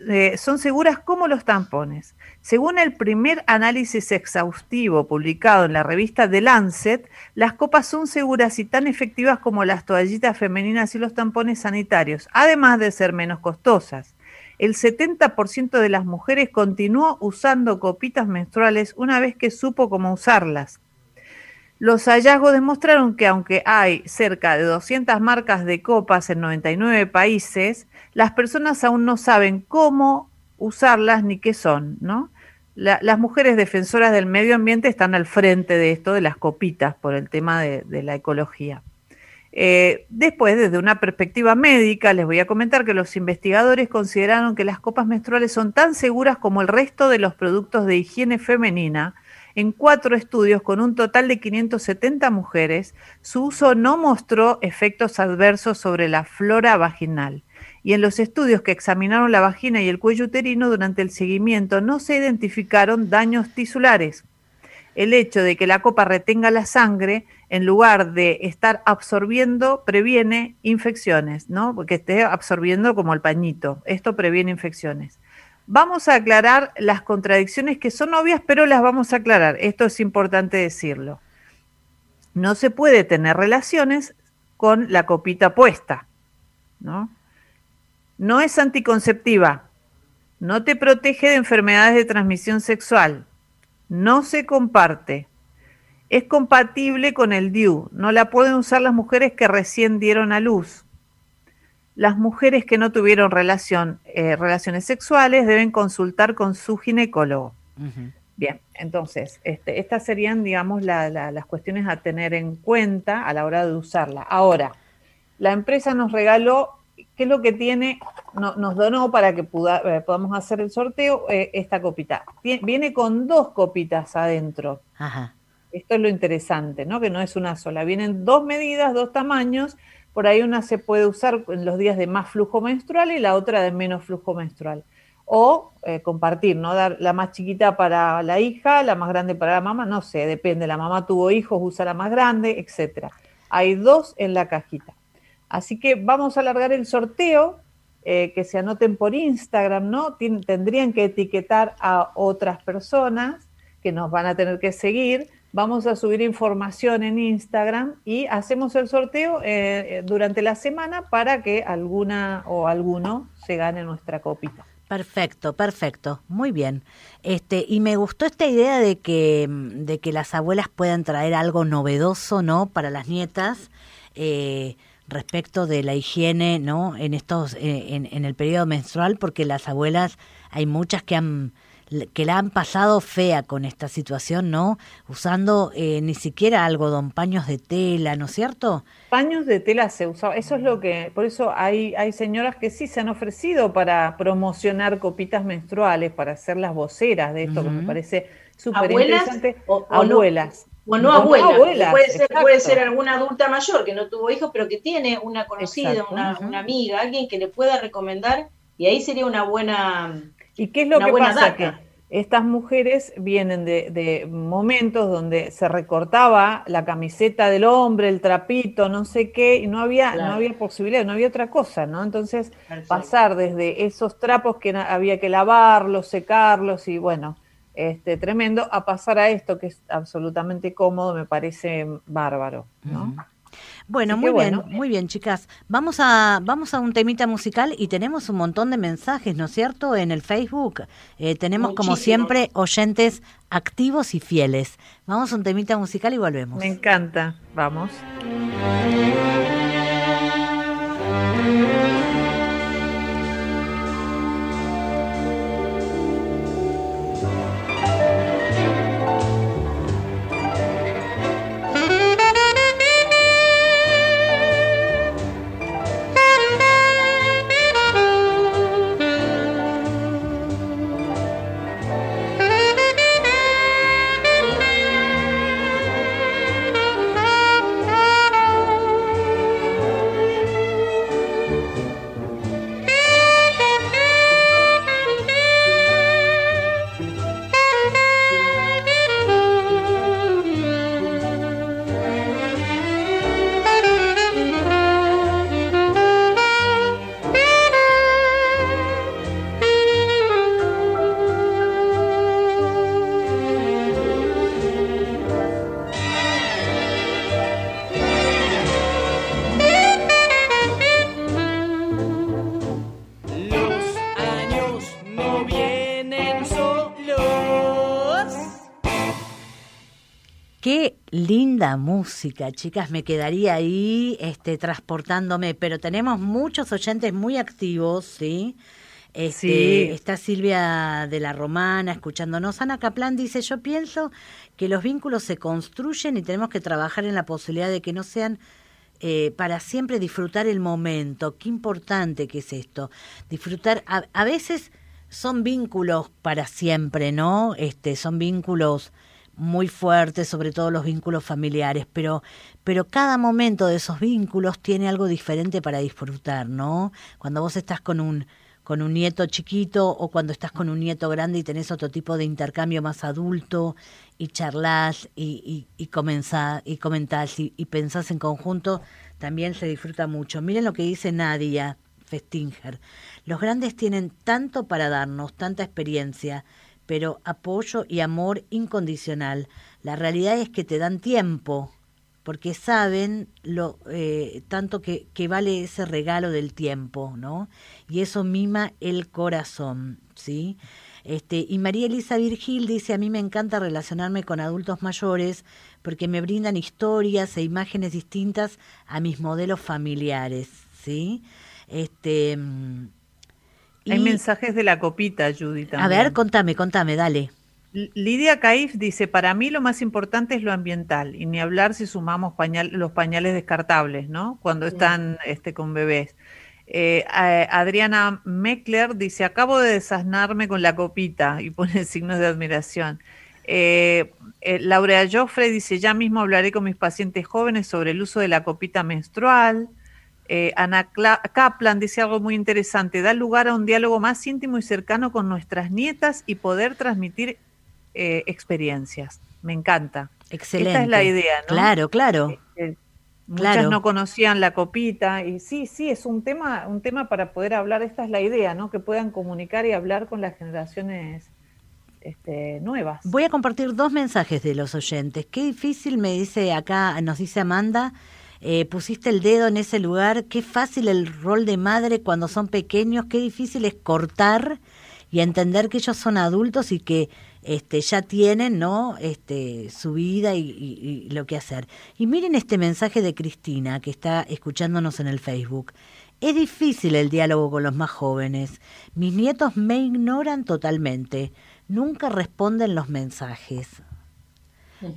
eh, son seguras como los tampones. Según el primer análisis exhaustivo publicado en la revista The Lancet, las copas son seguras y tan efectivas como las toallitas femeninas y los tampones sanitarios, además de ser menos costosas. El 70% de las mujeres continuó usando copitas menstruales una vez que supo cómo usarlas. Los hallazgos demostraron que aunque hay cerca de 200 marcas de copas en 99 países, las personas aún no saben cómo usarlas ni qué son, ¿no? La- las mujeres defensoras del medio ambiente están al frente de esto de las copitas por el tema de, de la ecología. Eh, después, desde una perspectiva médica, les voy a comentar que los investigadores consideraron que las copas menstruales son tan seguras como el resto de los productos de higiene femenina. En cuatro estudios con un total de 570 mujeres, su uso no mostró efectos adversos sobre la flora vaginal. Y en los estudios que examinaron la vagina y el cuello uterino durante el seguimiento no se identificaron daños tisulares el hecho de que la copa retenga la sangre en lugar de estar absorbiendo previene infecciones, ¿no? Porque esté absorbiendo como el pañito. Esto previene infecciones. Vamos a aclarar las contradicciones que son obvias, pero las vamos a aclarar. Esto es importante decirlo. No se puede tener relaciones con la copita puesta, ¿no? No es anticonceptiva, no te protege de enfermedades de transmisión sexual, no se comparte. Es compatible con el DIU. No la pueden usar las mujeres que recién dieron a luz. Las mujeres que no tuvieron relación, eh, relaciones sexuales deben consultar con su ginecólogo. Bien, entonces, este, estas serían, digamos, la- la- las cuestiones a tener en cuenta a la hora de usarla. Ahora, la empresa nos regaló, ¿qué es lo que tiene? No- nos donó para que puda- eh, podamos hacer el sorteo eh, esta copita. Viene con dos copitas adentro. Ajá. Esto es lo interesante, ¿no? Que no es una sola. Vienen dos medidas, dos tamaños. Por ahí una se puede usar en los días de más flujo menstrual y la otra de menos flujo menstrual. O eh, compartir, ¿no? Dar la más chiquita para la hija, la más grande para la mamá, no sé, depende. La mamá tuvo hijos, usa la más grande, etcétera. Hay dos en la cajita. Así que vamos a alargar el sorteo, eh, que se anoten por Instagram, ¿no? Tendrían que etiquetar a otras personas que nos van a tener que seguir. Vamos a subir información en Instagram y hacemos el sorteo eh, eh, durante la semana para que alguna o alguno se gane nuestra copita. Perfecto, perfecto, muy bien. Este, y me gustó esta idea de que, de que las abuelas puedan traer algo novedoso, ¿no? Para las nietas, eh, respecto de la higiene, ¿no? En estos, eh, en, en el periodo menstrual, porque las abuelas, hay muchas que han, que la han pasado fea con esta situación, ¿no? Usando eh, ni siquiera algodón, paños de tela, ¿no es cierto? Paños de tela se usaba, eso es lo que, por eso hay, hay señoras que sí se han ofrecido para promocionar copitas menstruales, para ser las voceras de esto, que me parece súper ¿Abuelas interesante. o- o no? abuelas. O no O no abuela, abuelas, puede, ser, puede ser alguna adulta mayor que no tuvo hijos, pero que tiene una conocida, una amiga, alguien que le pueda recomendar, y ahí sería una buena... ¿Y qué es lo que pasa? data. Que estas mujeres vienen de, de momentos donde se recortaba la camiseta del hombre, el trapito, no sé qué, y no había, Claro. no había posibilidad, no había otra cosa, ¿no? Entonces, Perfecto. pasar desde esos trapos que había que lavarlos, secarlos y bueno, este tremendo, a pasar a esto que es absolutamente cómodo, me parece bárbaro, ¿no? Bueno, Así muy bien, bueno. muy bien, chicas. Vamos a, vamos a un temita musical y tenemos un montón de mensajes, ¿no es cierto? En el Facebook Eh, tenemos como siempre oyentes activos y fieles. Vamos a un temita musical y volvemos. Me encanta, vamos. Música, chicas. Me quedaría ahí este, transportándome, pero tenemos muchos oyentes muy activos, ¿sí? Este, Sí. Está Silvia de la Romana escuchándonos. Ana Caplan dice, yo pienso que los vínculos se construyen y tenemos que trabajar en la posibilidad de que no sean eh, para siempre disfrutar el momento. Qué importante que es esto. Disfrutar, a, a veces son vínculos para siempre, ¿no? Este, son vínculos muy fuertes, sobre todo los vínculos familiares, pero, pero cada momento de esos vínculos tiene algo diferente para disfrutar, ¿no? Cuando vos estás con un, con un nieto chiquito o cuando estás con un nieto grande y tenés otro tipo de intercambio más adulto y charlas y, y, y, y comentás y, y pensás en conjunto, también se disfruta mucho. Miren lo que dice Nadia Festinger. Los grandes tienen tanto para darnos, tanta experiencia, pero apoyo y amor incondicional. La realidad es que te dan tiempo, porque saben lo eh, tanto que, que vale ese regalo del tiempo, ¿no? Y eso mima el corazón, ¿sí? Este, y María Elisa Virgil dice, a mí me encanta relacionarme con adultos mayores porque me brindan historias e imágenes distintas a mis modelos familiares, ¿sí? Este, mm, Hay y- mensajes de la copita, Judy, a ver, contame, contame, dale. Lidia Caif dice, para mí lo más importante es lo ambiental, y ni hablar si sumamos pañal- los pañales descartables, ¿no? Cuando están este, con bebés. Eh, Adriana Meckler dice, acabo de desasnarme con la copita, y pone signos de admiración. Eh, eh, Laura Joffre dice, ya mismo hablaré con mis pacientes jóvenes sobre el uso de la copita menstrual. Eh, Ana Cla- Kaplan dice algo muy interesante, da lugar a un diálogo más íntimo y cercano con nuestras nietas y poder transmitir eh, experiencias. Me encanta. Excelente. Esta es la idea, ¿no? Claro, claro. Eh, muchas Claro. no conocían la copita y sí, sí, es un tema, un tema para poder hablar. Esta es la idea, ¿no? Que puedan comunicar y hablar con las generaciones este, nuevas. Voy a compartir dos mensajes de los oyentes. Qué difícil, me dice acá, nos dice Amanda, eh, pusiste el dedo en ese lugar, qué fácil el rol de madre cuando son pequeños, qué difícil es cortar y entender que ellos son adultos y que este, ya tienen no este, su vida y, y- y lo que hacer. Y miren este mensaje de Cristina que está escuchándonos en el Facebook. Es difícil el diálogo con los más jóvenes. Mis nietos me ignoran totalmente. Nunca responden los mensajes.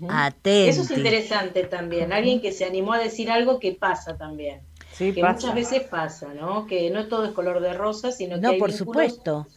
Atenti. Eso es interesante también. Alguien que se animó a decir algo que pasa también. Sí, que pasa. muchas veces pasa, ¿no? Que no todo es color de rosa, sino que No, hay por supuesto.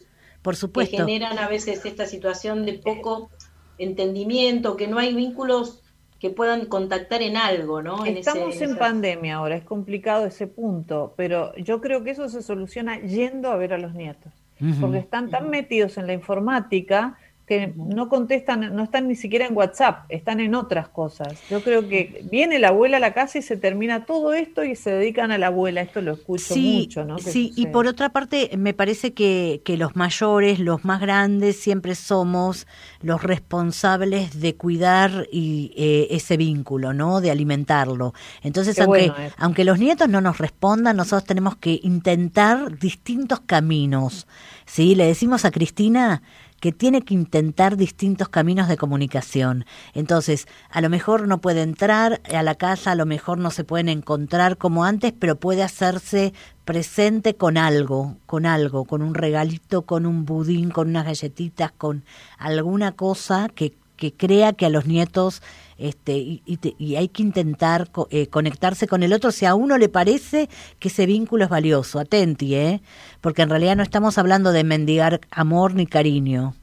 Por que supuesto. generan a veces esta situación de poco entendimiento, que no hay vínculos que puedan contactar en algo, ¿no? En ese- Estamos en esa- pandemia ahora, es complicado ese punto, pero yo creo que eso se soluciona yendo a ver a los nietos, porque están tan metidos en la informática que no contestan, no están ni siquiera en WhatsApp, están en otras cosas. Yo creo que viene la abuela a la casa y se termina todo esto y se dedican a la abuela, esto lo escucho Sí, mucho, ¿no? Sí, y por otra parte, me parece que, que los mayores, los más grandes, siempre somos los responsables de cuidar y, eh, ese vínculo, ¿no? De alimentarlo. Entonces, Qué aunque, bueno aunque los nietos no nos respondan, nosotros tenemos que intentar distintos caminos. ¿sí? Le decimos a Cristina que tiene que intentar distintos caminos de comunicación. Entonces, a lo mejor no puede entrar a la casa, a lo mejor no se pueden encontrar como antes, pero puede hacerse presente con algo, con algo, con un regalito, con un budín, con unas galletitas, con alguna cosa que, que crea que a los nietos este, y, y te- y hay que intentar co- eh, conectarse con el otro si a uno le parece que ese vínculo es valioso. Atenti, ¿eh? Porque en realidad no estamos hablando de mendigar amor ni cariño.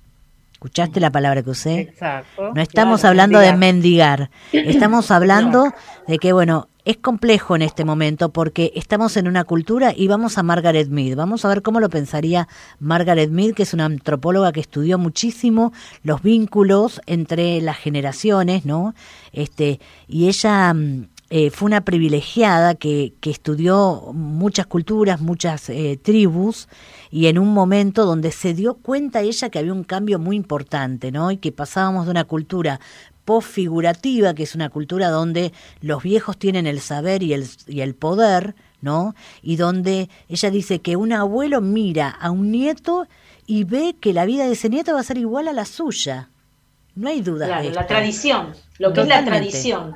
¿Escuchaste la palabra que usé? Exacto. No estamos claro, hablando de mendigar. mendigar, estamos hablando de que, bueno, es complejo en este momento porque estamos en una cultura y vamos a Margaret Mead. Vamos a ver cómo lo pensaría Margaret Mead, que es una antropóloga que estudió muchísimo los vínculos entre las generaciones, ¿no? Este, y ella mm, eh, fue una privilegiada que, que estudió muchas culturas, muchas eh, tribus, y en un momento donde se dio cuenta ella que había un cambio muy importante, ¿no? Y que pasábamos de una cultura postfigurativa, que es una cultura donde los viejos tienen el saber y el, y el poder, ¿no? Y donde ella dice que un abuelo mira a un nieto y ve que la vida de ese nieto va a ser igual a la suya. No hay duda de Claro, esto. la tradición. lo que es la tradición,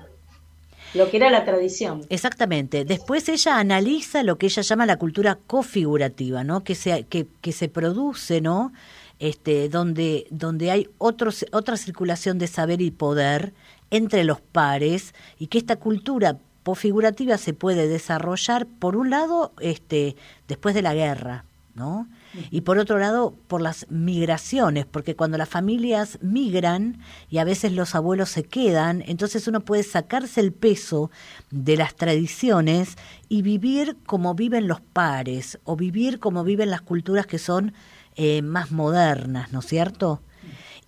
lo que era la tradición. Exactamente. Después ella analiza lo que ella llama la cultura configurativa, ¿no? Que se, que, que se produce, ¿no? Este, donde, donde hay otros, otra circulación de saber y poder entre los pares y que esta cultura configurativa se puede desarrollar, por un lado, este, después de la guerra, ¿no? Y por otro lado, por las migraciones, porque cuando las familias migran y a veces los abuelos se quedan, entonces uno puede sacarse el peso de las tradiciones y vivir como viven los pares o vivir como viven las culturas que son eh, más modernas, ¿no es cierto?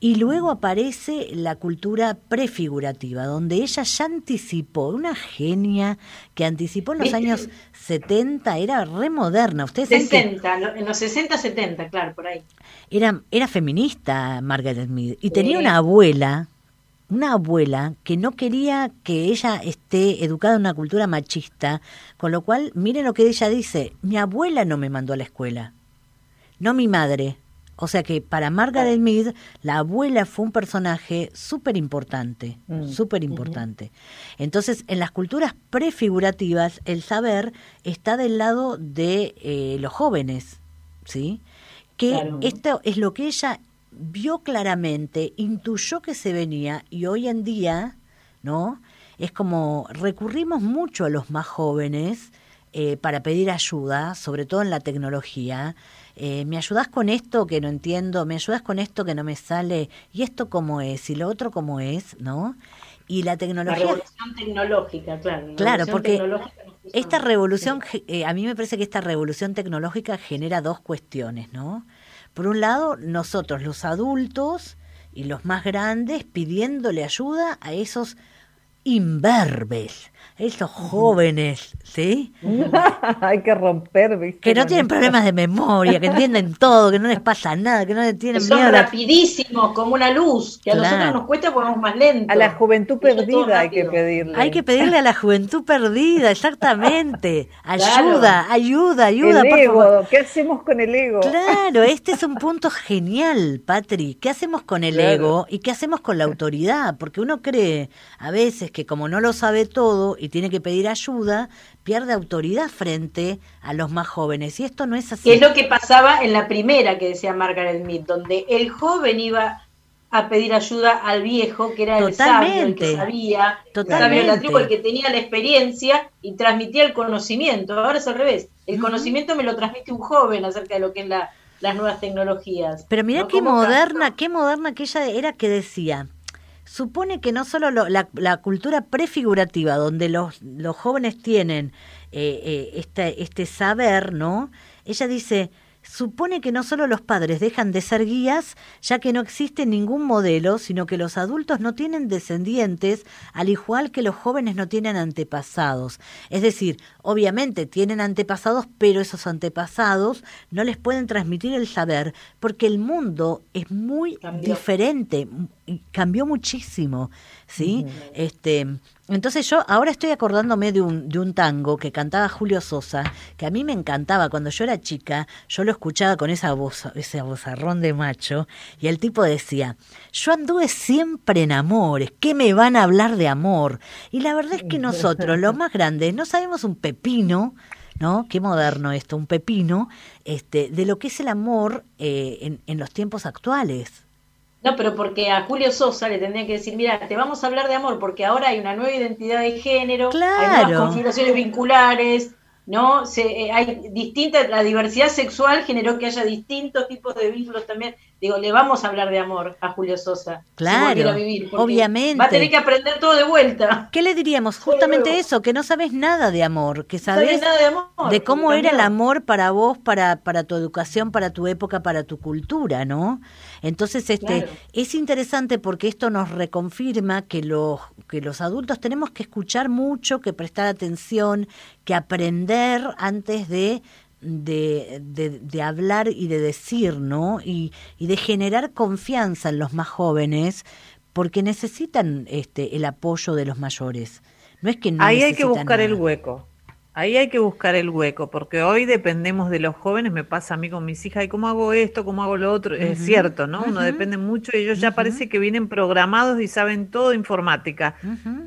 Y luego aparece la cultura prefigurativa, donde ella ya anticipó, una genia que anticipó en los años 70, era re moderna. Ustedes saben que 60, lo- en los 60, 70, claro, por ahí. era, era feminista Margaret Mead y tenía una abuela, una abuela que no quería que ella esté educada en una cultura machista, con lo cual, miren lo que ella dice, mi abuela no me mandó a la escuela, no mi madre. O sea que para Margaret Mead, la abuela fue un personaje súper importante, Mm. súper importante. Entonces, en las culturas prefigurativas, el saber está del lado de eh, los jóvenes, ¿sí? Que Claro. esto es lo que ella vio claramente, intuyó que se venía y hoy en día, ¿no? Es como recurrimos mucho a los más jóvenes eh, para pedir ayuda, sobre todo en la tecnología. Eh, ¿Me ayudas con esto que no entiendo? ¿Me ayudas con esto que no me sale? ¿Y esto cómo es? ¿Y lo otro cómo es? ¿No? Y la La tecnología... revolución tecnológica, claro. la Claro, porque esta revolución, eh, a mí me parece que esta revolución tecnológica genera dos cuestiones, ¿no? Por un lado, nosotros los adultos y los más grandes pidiéndole ayuda a esos imberbes, esos jóvenes, ¿sí? Hay que romper, ¿viste? Que no tienen problemas de memoria, que entienden todo, que no les pasa nada, que no le que tienen son miedo a la... rapidísimos, como una luz, que a Claro. nosotros nos cuesta porque vamos más lento. A la juventud perdida hay que pedirle. Hay que pedirle a la juventud perdida, exactamente. Claro. Ayuda, ayuda, ayuda, el por ego, favor. ¿qué hacemos con el ego? Claro, este es un punto genial, Patri. ¿Qué hacemos con el Claro. ego y qué hacemos con la autoridad? Porque uno cree a veces que como no lo sabe todo y tiene que pedir ayuda, pierde autoridad frente a los más jóvenes. Y esto no es así. Es lo que pasaba en la primera que decía Margaret Mead, donde el joven iba a pedir ayuda al viejo, que era el sabio, el que Totalmente. sabía, el Totalmente. sabio de la tribu, el que tenía la experiencia y transmitía el conocimiento. Ahora es al revés. El conocimiento me lo transmite un joven acerca de lo que es la, las nuevas tecnologías. Pero mira ¿No? qué moderna, qué moderna que ella era que decía. Supone que no solo lo- la, cultura prefigurativa, donde los, los jóvenes tienen eh, eh, este, este saber, ¿no? Ella dice, supone que no solo los padres dejan de ser guías, ya que no existe ningún modelo, sino que los adultos no tienen descendientes, al igual que los jóvenes no tienen antepasados. Es decir, obviamente tienen antepasados, pero esos antepasados no les pueden transmitir el saber, porque el mundo es muy Cambió. diferente, cambió muchísimo, ¿sí? Este, entonces yo ahora estoy acordándome de un, de un tango que cantaba Julio Sosa, que a mí me encantaba cuando yo era chica, yo lo escuchaba con esa voz, ese vozarrón de macho, y el tipo decía, yo anduve siempre en amores, ¿qué me van a hablar de amor? Y la verdad es que nosotros, los más grandes, no sabemos un pepino, ¿no? Qué moderno esto, un pepino, este, de lo que es el amor eh, en, en los tiempos actuales. No, pero porque a Julio Sosa le tendría que decir, mira, te vamos a hablar de amor, porque ahora hay una nueva identidad de género, hay nuevas configuraciones vinculares, ¿no? Se, eh, hay distintas, la diversidad sexual generó que haya distintos tipos de vínculos también. Digo, le vamos a hablar de amor a Julio Sosa. Claro, a vivir, obviamente. Va a tener que aprender todo de vuelta. ¿Qué le diríamos? Justamente eso, que no sabes nada de amor, que No sabes nada de amor. de cómo era el amor para vos, para, para tu educación, para tu época, para tu cultura, ¿no? Entonces, este, Claro. es interesante porque esto nos reconfirma que los, que los adultos tenemos que escuchar mucho, que prestar atención, que aprender antes de de, de, de hablar y de decir, ¿no? Y, y de generar confianza en los más jóvenes, porque necesitan este el apoyo de los mayores. No es que no Ahí hay que buscar el hueco. Ahí hay que buscar el hueco, porque hoy dependemos de los jóvenes, me pasa a mí con mis hijas, ¿y cómo hago esto? ¿Cómo hago lo otro? Es cierto, ¿no? Uno depende mucho y ellos ya parece que vienen programados y saben todo de informática.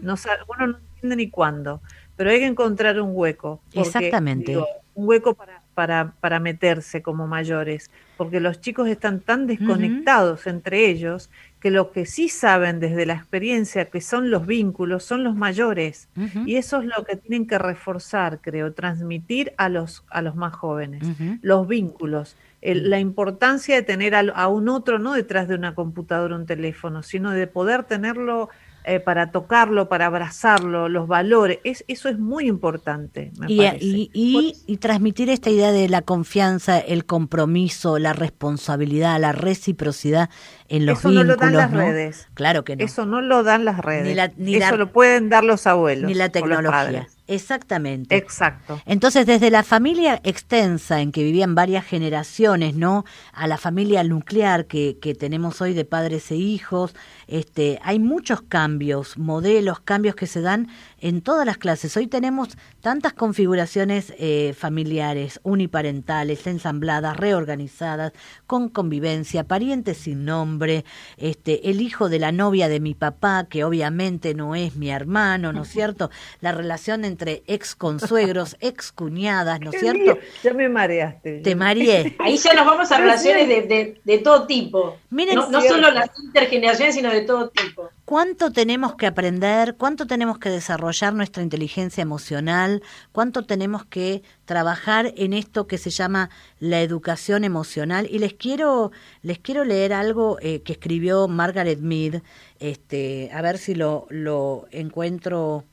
No uno no entiende ni cuándo, pero hay que encontrar un hueco. porque, Exactamente. digo, un hueco para, para, para meterse como mayores, porque los chicos están tan desconectados entre ellos que lo que sí saben desde la experiencia, que son los vínculos, son los mayores. Y eso es lo que tienen que reforzar, creo, transmitir a los, a los más jóvenes, los vínculos, el- la importancia de tener al- a, un otro no detrás de una computadora o un teléfono, sino de poder tenerlo eh, para tocarlo, para abrazarlo, los valores. Es, eso es muy importante, me Y, parece. y, y- y transmitir esta idea de la confianza, el compromiso, la responsabilidad, la reciprocidad en los eso no lo dan las ¿no? redes. Claro que no. Eso no lo dan las redes. la- ni eso la- lo pueden dar los abuelos. Ni la o los tecnología. padres. Exactamente. Exacto. Entonces, desde la familia extensa en que vivían varias generaciones, ¿no? A la familia nuclear que, que tenemos hoy de padres e hijos, este, hay muchos cambios, modelos, cambios que se dan en todas las clases. Hoy tenemos tantas configuraciones eh, familiares, uniparentales, ensambladas, reorganizadas, con convivencia, parientes sin nombre, este, el hijo de la novia de mi papá, que obviamente no es mi hermano, ¿no es cierto? La relación entre ex consuegros, ex cuñadas, ¿no es cierto? lío, Ya me mareaste. Te mareé. Ahí ya nos vamos a relaciones de, de- de todo tipo. Miren, no, solo las intergeneraciones, sino de todo tipo. ¿Cuánto tenemos que aprender? ¿Cuánto tenemos que desarrollar nuestra inteligencia emocional? ¿Cuánto tenemos que trabajar en esto que se llama la educación emocional? Y les quiero, les quiero leer algo eh, que escribió Margaret Mead, este, a ver si lo, lo encuentro,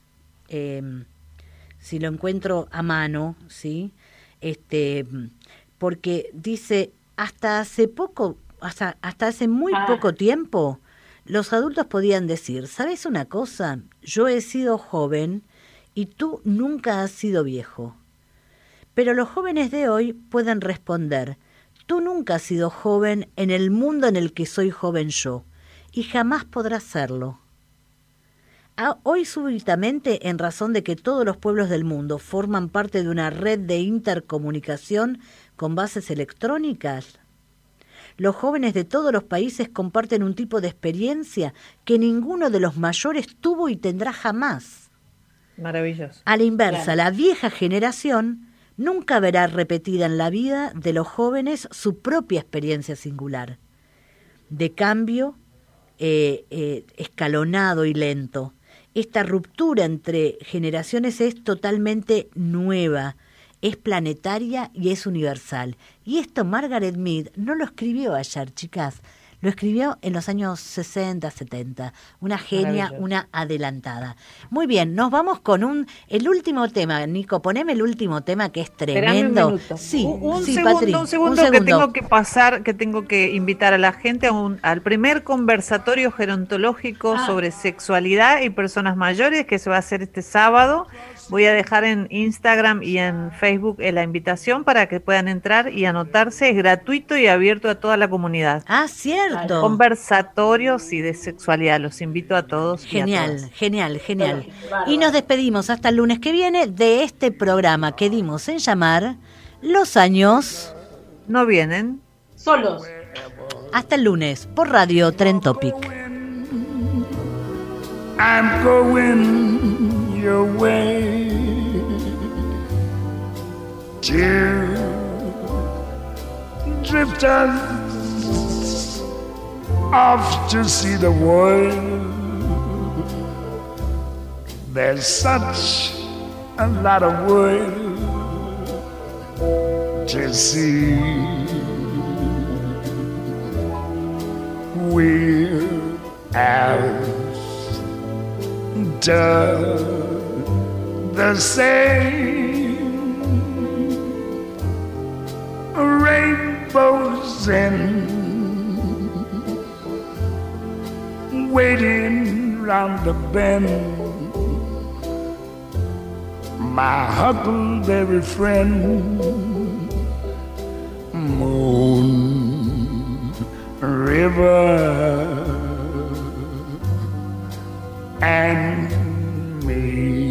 eh, si lo encuentro a mano, ¿sí? Este, porque dice, hasta hace poco, hasta, hasta hace muy Ah. poco tiempo, los adultos podían decir, ¿sabes una cosa? Yo he sido joven y tú nunca has sido viejo. Pero los jóvenes de hoy pueden responder, tú nunca has sido joven en el mundo en el que soy joven yo, y jamás podrás serlo. Ah, Hoy súbitamente, en razón de que todos los pueblos del mundo forman parte de una red de intercomunicación con bases electrónicas, los jóvenes de todos los países comparten un tipo de experiencia que ninguno de los mayores tuvo y tendrá jamás. Maravilloso. A la inversa, Claro. la vieja generación nunca verá repetida en la vida de los jóvenes su propia experiencia singular, de cambio eh, eh, escalonado y lento. Esta ruptura entre generaciones es totalmente nueva, es planetaria y es universal. Y esto Margaret Mead no lo escribió ayer, chicas. Lo escribió en los años 60, 70. Una genia, una adelantada. Muy bien, nos vamos con un el último tema. Nico, poneme el último tema que es tremendo. Un. Sí, un, sí, segundo, un segundo que tengo que pasar, que tengo que invitar a la gente a un- al primer conversatorio gerontológico Ah. sobre sexualidad y personas mayores que se va a hacer este sábado. Voy a dejar en Instagram y en Facebook eh, la invitación para que puedan entrar y anotarse. Es gratuito y abierto a toda la comunidad. Ah, cierto. Conversatorios y de sexualidad. Los invito a todos. y a Genial, todas. genial, genial. Y nos despedimos hasta el lunes que viene de este programa que dimos en llamar Los años. ¿No vienen? Solos. Hasta el lunes por Radio Tren Topic. I'm going your way to drifters off to see the world. There's such a lot of world to see. We're out the same rainbows in waiting round the bend my huckleberry friend moon river and me.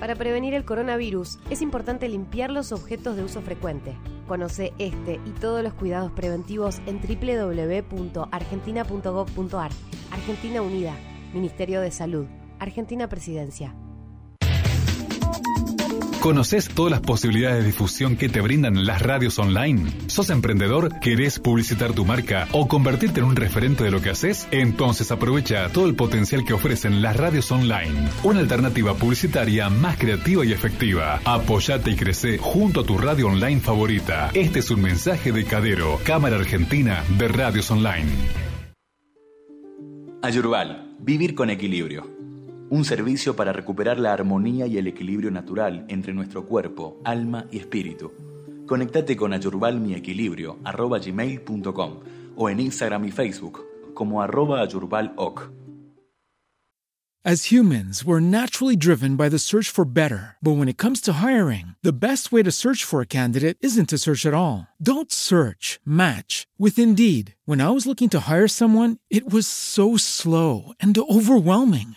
Para prevenir el coronavirus es importante limpiar los objetos de uso frecuente. Conoce este y todos los cuidados preventivos en www.argentina.gov.ar. Argentina Unida, Ministerio de Salud, Argentina Presidencia. ¿Conoces todas las posibilidades de difusión que te brindan las radios online? ¿Sos emprendedor? ¿Querés publicitar tu marca o convertirte en un referente de lo que haces? Entonces aprovecha todo el potencial que ofrecen las radios online. Una alternativa publicitaria más creativa y efectiva. Apoyate y crece junto a tu radio online favorita. Este es un mensaje de Cadero, Cámara Argentina de Radios Online. Ayurval, vivir con equilibrio. Un servicio para recuperar la armonía y el equilibrio natural entre nuestro cuerpo, alma y espíritu. Conectate con Ayurval Mi Equilibrio, arroba gmail.com o en Instagram y Facebook como arroba. As humans, we're naturally driven by the search for better. But when it comes to hiring, the best way to search for a candidate isn't to search at all. Don't search, match with Indeed. When I was looking to hire someone, it was so slow and overwhelming.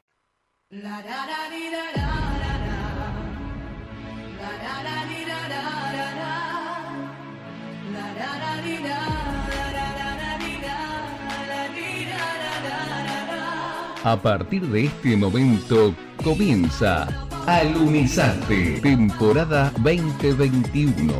A partir de este momento comienza Alunizante, temporada 2021.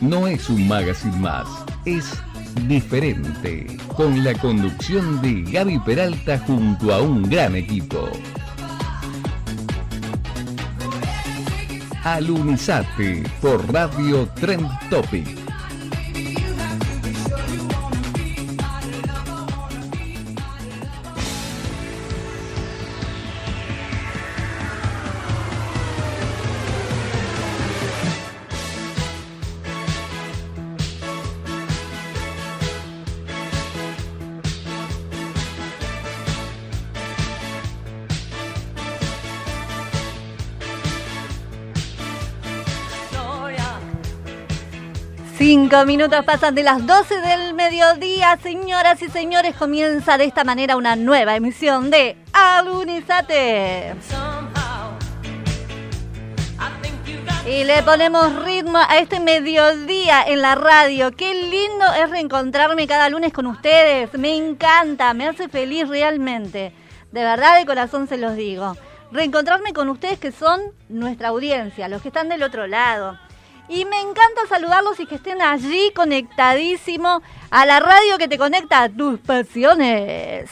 No es un magazine más, es diferente, con la conducción de Gaby Peralta junto a un gran equipo. Alunizate por Radio Trend Topic. Cinco minutos pasan de las 12 del mediodía, señoras y señores, comienza de esta manera una nueva emisión de Alunizate. Y le ponemos ritmo a este mediodía en la radio. Qué lindo es reencontrarme cada lunes con ustedes. Me encanta, me hace feliz realmente. De verdad, de corazón se los digo. Reencontrarme con ustedes que son nuestra audiencia, los que están del otro lado. Y me encanta saludarlos y que estén allí conectadísimo a la radio que te conecta a tus pasiones.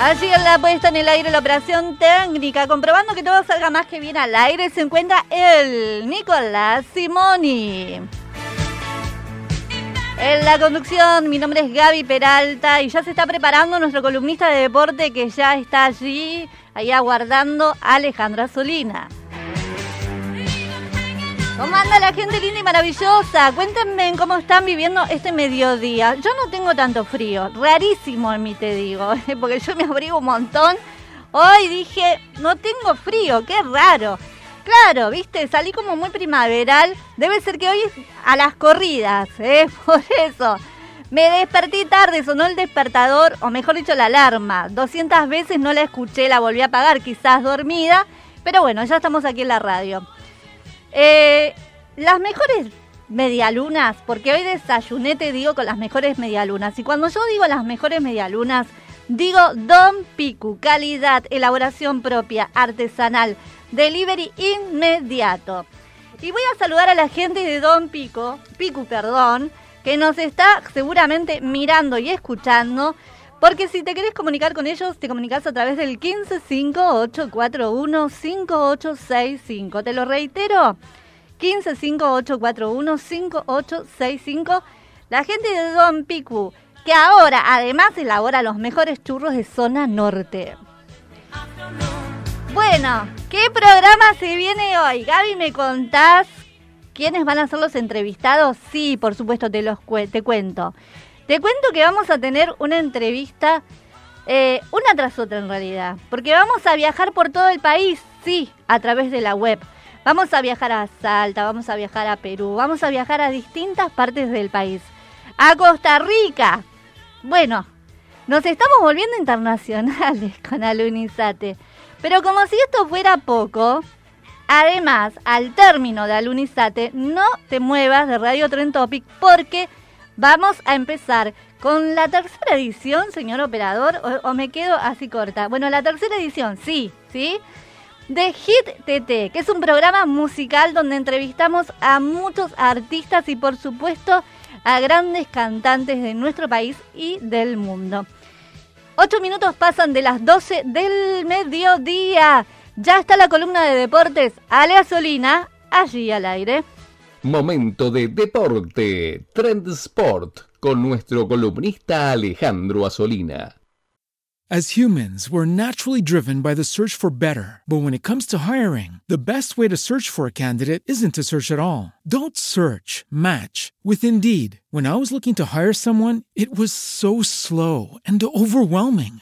Allí en la puesta en el aire la operación técnica, comprobando que todo salga más que bien al aire, se encuentra el Nicolás Simoni. En la conducción, mi nombre es Gaby Peralta y ya se está preparando nuestro columnista de deporte que ya está allí, ahí aguardando Alejandra Solina. ¿Cómo anda la gente linda y maravillosa? Cuéntenme cómo están viviendo este mediodía. Yo no tengo tanto frío, rarísimo en mí te digo, porque yo me abrigo un montón. Hoy dije, no tengo frío, qué raro. Claro, viste, salí como muy primaveral. Debe ser que hoy es a las corridas, ¿eh? Por eso. Me desperté tarde, sonó el despertador, o mejor dicho, la alarma. 200 veces no la escuché, la volví a apagar, quizás dormida. Pero bueno, ya estamos aquí en la radio. Eh, las mejores medialunas, porque hoy desayuné, te digo, con las mejores medialunas. Y cuando yo digo las mejores medialunas, digo Don Picu, calidad, elaboración propia, artesanal, delivery inmediato. Y voy a saludar a la gente de Don Pico, Picu, perdón, que nos está seguramente mirando y escuchando. Porque si te querés comunicar con ellos, te comunicas a través del 1558415865. Te lo reitero, 1558415865. La gente de Don Picu, que ahora además elabora los mejores churros de zona norte. Bueno, ¿qué programa se viene hoy? Gaby, ¿me contás quiénes van a ser los entrevistados? Sí, por supuesto, te los te cuento. Te cuento que vamos a tener una entrevista, eh, una tras otra en realidad, porque vamos a viajar por todo el país, sí, a través de la web. Vamos a viajar a Salta, vamos a viajar a Perú, vamos a viajar a distintas partes del país. A Costa Rica. Bueno, nos estamos volviendo internacionales con Alunizate. Pero como si esto fuera poco, además, al término de Alunizate, no te muevas de Radio Tren Topic porque vamos a empezar con la tercera edición, señor operador, o, me quedo así corta. Bueno, la tercera edición, sí, ¿sí? De Hit TT, que es un programa musical donde entrevistamos a muchos artistas y por supuesto a grandes cantantes de nuestro país y del mundo. Ocho minutos pasan de las 12 del mediodía. Ya está la columna de deportes Alea Solina allí al aire. Momento de deporte, Trend Sport, con nuestro columnista Alejandro Asolina. As humans, we're naturally driven by the search for better. But when it comes to hiring, the best way to search for a candidate isn't to search at all. Don't search, match with Indeed. When I was looking to hire someone, it was so slow and overwhelming.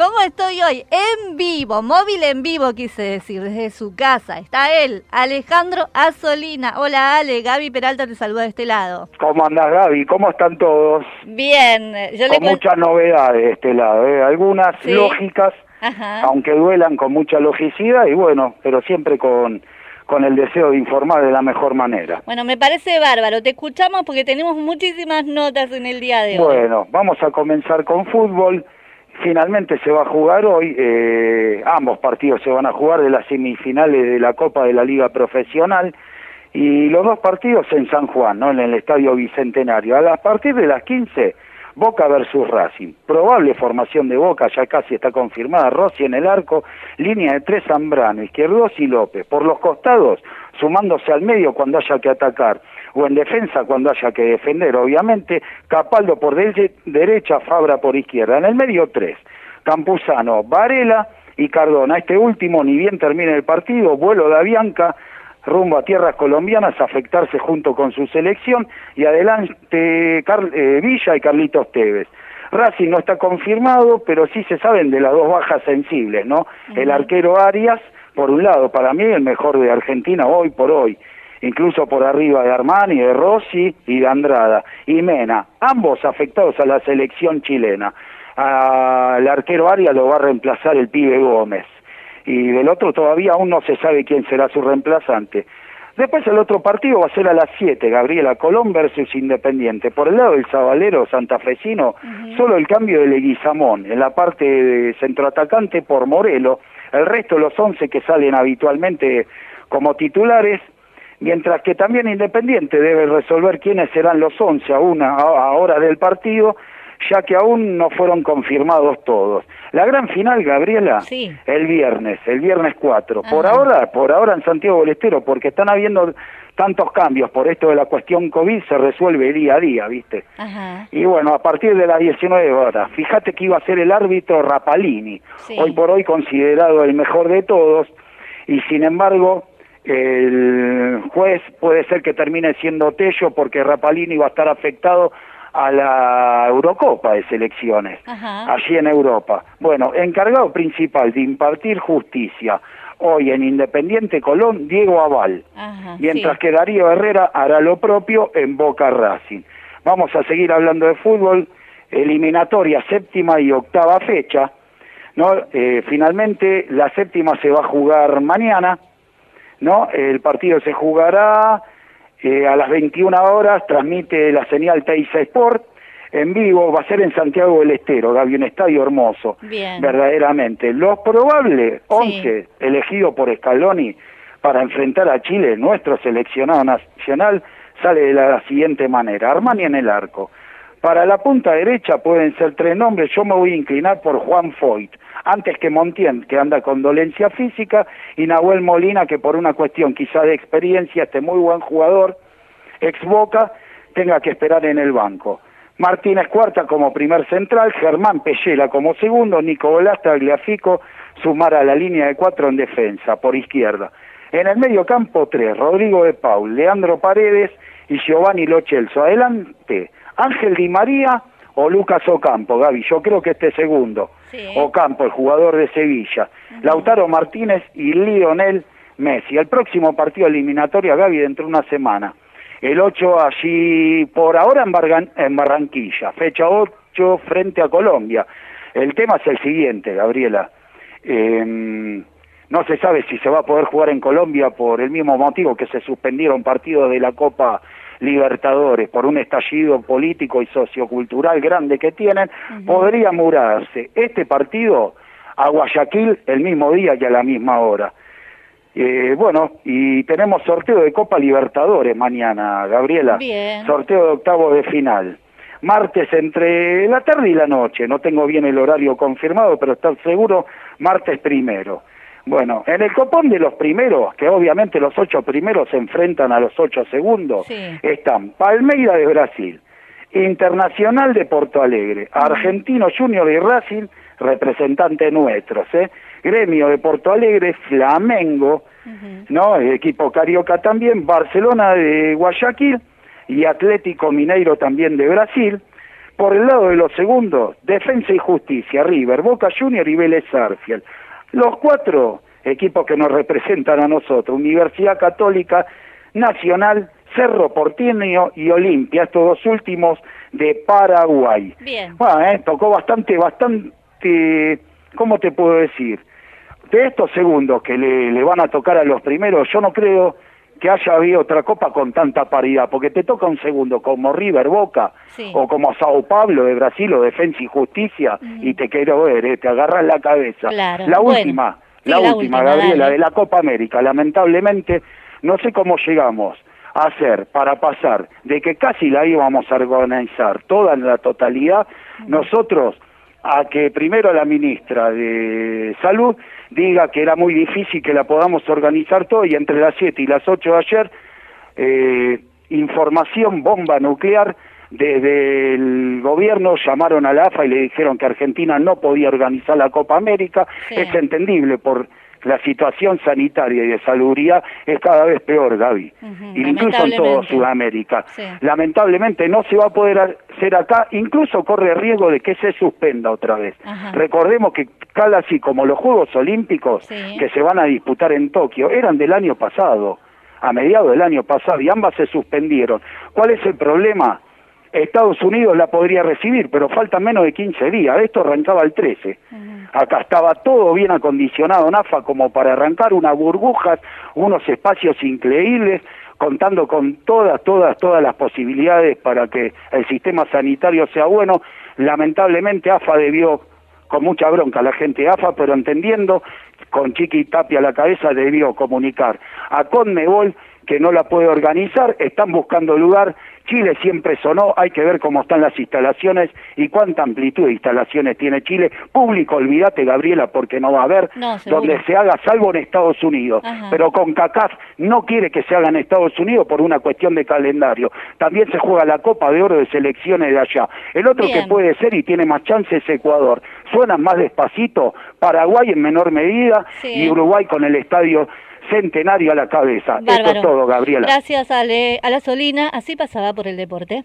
¿Cómo estoy hoy? En vivo, móvil en vivo quise decir, desde su casa. Está él, Alejandro Azolina. Hola Ale, Gaby Peralta te saluda de este lado. ¿Cómo andás, Gaby? ¿Cómo están todos? Bien, yo Con muchas novedades de este lado, ¿eh? algunas Sí. lógicas, Ajá. aunque duelan con mucha logicidad y bueno, pero siempre con, con el deseo de informar de la mejor manera. Bueno, me parece bárbaro. Te escuchamos porque tenemos muchísimas notas en el día de hoy. Bueno, vamos a comenzar con fútbol. Finalmente se va a jugar hoy, eh, ambos partidos se van a jugar de las semifinales de la Copa de la Liga Profesional y los dos partidos en San Juan, en el Estadio Bicentenario. A partir de las 15, Boca versus Racing. Probable formación de Boca, ya casi está confirmada. Rossi en el arco, línea de tres Zambrano, Izquierdos y López. Por los costados, sumándose al medio cuando haya que atacar, o en defensa cuando haya que defender, obviamente. Capaldo por de- derecha, Fabra por izquierda. En el medio, tres. Campuzano, Varela y Cardona. Este último, ni bien termine el partido, vuelo de Avianca rumbo a tierras colombianas a afectarse junto con su selección y adelante Car- eh, Villa y Carlitos Tevez. Racing no está confirmado, pero sí se saben de las dos bajas sensibles, ¿no? El arquero Arias, por un lado, para mí el mejor de Argentina hoy por hoy, incluso por arriba de Armani, de Rossi y de Andrada. Y Mena, ambos afectados a la selección chilena. Al arquero Arias lo va a reemplazar el pibe Gómez y del otro todavía aún no se sabe quién será su reemplazante. Después el otro partido va a ser a las 7, Gabriela Colón versus Independiente. Por el lado del Sabalero santafesino, solo el cambio de Leguizamón en la parte de centroatacante por Morelo, el resto los 11 que salen habitualmente como titulares, mientras que también Independiente debe resolver quiénes serán los 11 a una a hora del partido, ya que aún no fueron confirmados todos. La gran final, Gabriela, Sí. el viernes, el viernes 4. Por ahora, por ahora en Santiago del Estero, porque están habiendo tantos cambios por esto de la cuestión COVID, se resuelve día a día, ¿viste? Ajá. Y bueno, a partir de las 19 horas, fíjate que iba a ser el árbitro Rapalini, Sí. hoy por hoy considerado el mejor de todos, y sin embargo, el juez puede ser que termine siendo Tello porque Rapalini va a estar afectado a la Eurocopa de selecciones, Ajá. allí en Europa. Bueno, encargado principal de impartir justicia hoy en Independiente Colón, Diego Aval Ajá. mientras sí. que Darío Herrera hará lo propio en Boca Racing. Vamos a seguir hablando de fútbol, eliminatoria séptima y octava fecha, ¿no? Eh, finalmente la séptima se va a jugar mañana, ¿no? El partido se jugará eh, a las 21 horas, transmite la señal Teisa Sport, en vivo, va a ser en Santiago del Estero, Gaby, un estadio hermoso, Bien. verdaderamente. Lo probable, 11 elegido por Scaloni para enfrentar a Chile, nuestro seleccionado nacional, sale de la siguiente manera. Armani en el arco. Para la punta derecha pueden ser tres nombres, yo me voy a inclinar por Juan Foyt, antes que Montien, que anda con dolencia física, y Nahuel Molina, que por una cuestión quizá de experiencia, este muy buen jugador, ex Boca, tenga que esperar en el banco. Martínez Cuarta como primer central, Germán Pellela como segundo, Nico Velasta, Gliafico, sumar a la línea de cuatro en defensa, por izquierda. En el medio campo, tres, Rodrigo de Paul, Leandro Paredes y Giovanni Lochelso. Adelante, Ángel Di María o Lucas Ocampo, Gaby, yo creo que este segundo. Ocampo, el jugador de Sevilla. Lautaro Martínez y Lionel Messi. El próximo partido eliminatorio, Gaby, dentro de una semana. El 8 allí, por ahora en, Bargan- en Barranquilla, fecha 8 frente a Colombia. El tema es el siguiente, Gabriela. Eh, no se sabe si se va a poder jugar en Colombia por el mismo motivo que se suspendieron partidos de la Copa Libertadores por un estallido político y sociocultural grande que tienen, podría mudarse este partido a Guayaquil el mismo día y a la misma hora. Eh, bueno, y tenemos sorteo de Copa Libertadores mañana, Gabriela. Bien. Sorteo de octavos de final. Martes entre la tarde y la noche, no tengo bien el horario confirmado, pero está seguro martes primero. Bueno, en el copón de los primeros, que obviamente los ocho primeros se enfrentan a los ocho segundos, están Palmeira de Brasil, Internacional de Porto Alegre, Argentino Junior y Racing, representantes nuestros, ¿eh? Gremio de Porto Alegre, Flamengo, ¿no? El equipo carioca también, Barcelona de Guayaquil y Atlético Mineiro también de Brasil. Por el lado de los segundos, Defensa y Justicia, River, Boca Junior y Vélez Arfiel. Los cuatro equipos que nos representan a nosotros, Universidad Católica, Nacional, Cerro Porteño y Olimpia, estos dos últimos de Paraguay. Bien. Bueno, eh, tocó bastante, bastante, ¿cómo te puedo decir? De estos segundos que le, le van a tocar a los primeros, yo no creo que haya habido otra copa con tanta paridad, porque te toca un segundo como River Boca Sí. o como Sao Paulo de Brasil o Defensa y Justicia y te quiero ver, eh, te agarras la cabeza. Claro, La bueno. última, Sí, la, la última, Gabriela, dale. de la Copa América, lamentablemente no sé cómo llegamos a hacer para pasar de que casi la íbamos a organizar toda en la totalidad, nosotros a que primero la ministra de Salud diga que era muy difícil que la podamos organizar todo y entre las 7 y las 8 de ayer, eh, información bomba nuclear, desde el gobierno llamaron a la AFA y le dijeron que Argentina no podía organizar la Copa América, Sí. es entendible por la situación sanitaria y de salubridad es cada vez peor, Gaby. Incluso en todo. Sudamérica. Sí. Lamentablemente no se va a poder hacer acá, incluso corre riesgo de que se suspenda otra vez. Recordemos que tal así como los Juegos Olímpicos Sí. que se van a disputar en Tokio eran del año pasado, a mediados del año pasado, y ambas se suspendieron. ¿Cuál es el problema? Estados Unidos la podría recibir, pero faltan menos de 15 días. Esto arrancaba el 13. Acá estaba todo bien acondicionado, NAFA, como para arrancar unas burbujas, unos espacios increíbles, contando con todas, todas, todas las posibilidades para que el sistema sanitario sea bueno. Lamentablemente AFA debió, con mucha bronca la gente de AFA, pero entendiendo, con Chiqui Tapia a la cabeza, debió comunicar a Conmebol que no la puede organizar, están buscando lugar, Chile siempre sonó, hay que ver cómo están las instalaciones y cuánta amplitud de instalaciones tiene Chile. Público, olvídate Gabriela, porque no va a haber No, donde se haga, salvo en Estados Unidos. Ajá. Pero con CACAF no quiere que se haga en Estados Unidos por una cuestión de calendario. También se juega la Copa de Oro de selecciones de allá. El otro Bien. que puede ser y tiene más chance es Ecuador. Suenan más despacito, Paraguay en menor medida Sí. y Uruguay con el estadio centenario a la cabeza. Bárbaro. es todo, Gabriela. Gracias Ale, a la Solina, así pasaba por el deporte.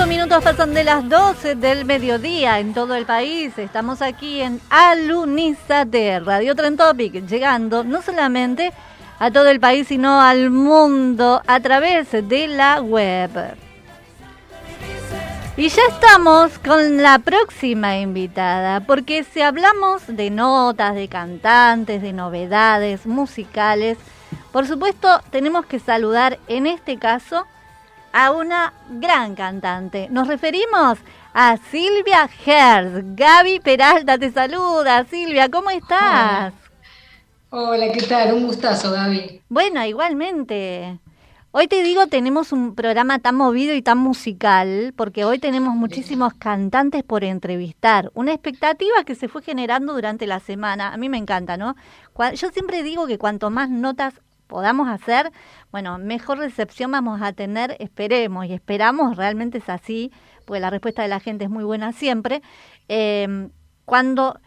8 minutos pasan de las 12 del mediodía en todo el país. Estamos aquí en Alunizate, Radio Tren Topic, llegando no solamente a todo el país, sino al mundo a través de la web. Y ya estamos con la próxima invitada, porque si hablamos de notas, de cantantes, de novedades musicales, por supuesto tenemos que saludar en este caso una gran cantante. Nos referimos a Silvia Herz. Gaby Peralta te saluda. Silvia, ¿cómo estás? Hola, ¿qué tal? Un gustazo, Gaby. Bueno, igualmente. Hoy te digo, tenemos un programa tan movido y tan musical, porque hoy tenemos muchísimos cantantes por entrevistar. Una expectativa que se fue generando durante la semana. A mí me encanta, ¿no? Yo siempre digo que cuanto más notas podamos hacer, bueno, mejor recepción vamos a tener, esperemos, y esperamos, realmente es así, porque la respuesta de la gente es muy buena siempre. Eh, cuando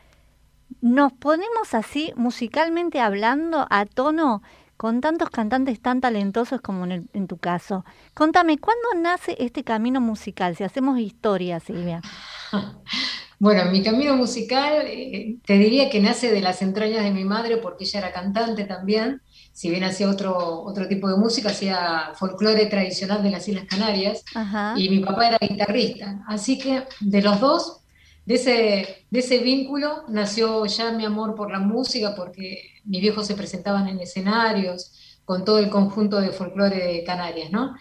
nos ponemos así, musicalmente hablando, a tono, con tantos cantantes tan talentosos como en, el- en tu caso. Contame, ¿cuándo nace este camino musical? Si hacemos historia, Silvia. Bueno, mi camino musical eh, te diría que nace de las entrañas de mi madre porque ella era cantante también, si bien hacía otro, otro tipo de música, hacía folclore tradicional de las Islas Canarias Ajá. y mi papá era guitarrista. Así que de los dos, de ese, de ese vínculo nació ya mi amor por la música porque mis viejos se presentaban en escenarios con todo el conjunto de folclore de Canarias, ¿no?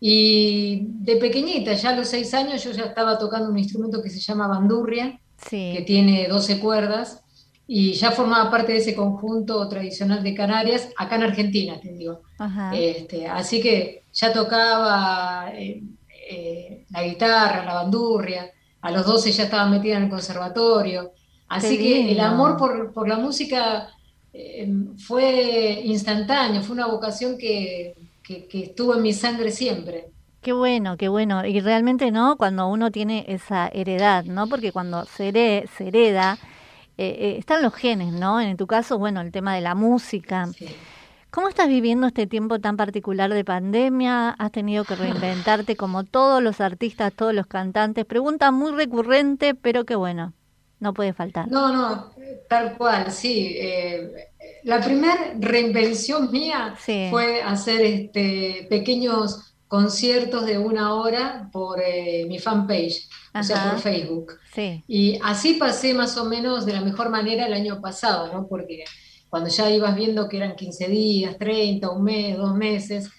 Y de pequeñita, ya a los seis años, yo ya estaba tocando un instrumento que se llama bandurria, que tiene 12 cuerdas, y ya formaba parte de ese conjunto tradicional de Canarias, acá en Argentina, te digo. Este, así que ya tocaba eh, eh, la guitarra, la bandurria, a los 12 ya estaba metida en el conservatorio, así Qué que el amor por, por la música eh, fue instantáneo, fue una vocación que, que- que estuvo en mi sangre siempre. Qué bueno, qué bueno. Y realmente, ¿no? Cuando uno tiene esa heredad, ¿no? Porque cuando se hereda, eh, eh, están los genes, ¿no? En tu caso, bueno, el tema de la música. ¿Cómo estás viviendo este tiempo tan particular de pandemia? ¿Has tenido que reinventarte como todos los artistas, todos los cantantes? Pregunta muy recurrente, pero que bueno, no puede faltar. No, no, tal cual, sí. eh, la primera reinvención mía Sí. fue hacer este, pequeños conciertos de una hora por eh, mi fanpage, o sea, por Facebook. Sí. Y así pasé más o menos de la mejor manera el año pasado, ¿no? Porque cuando ya ibas viendo que eran 15 días, 30, un mes, dos meses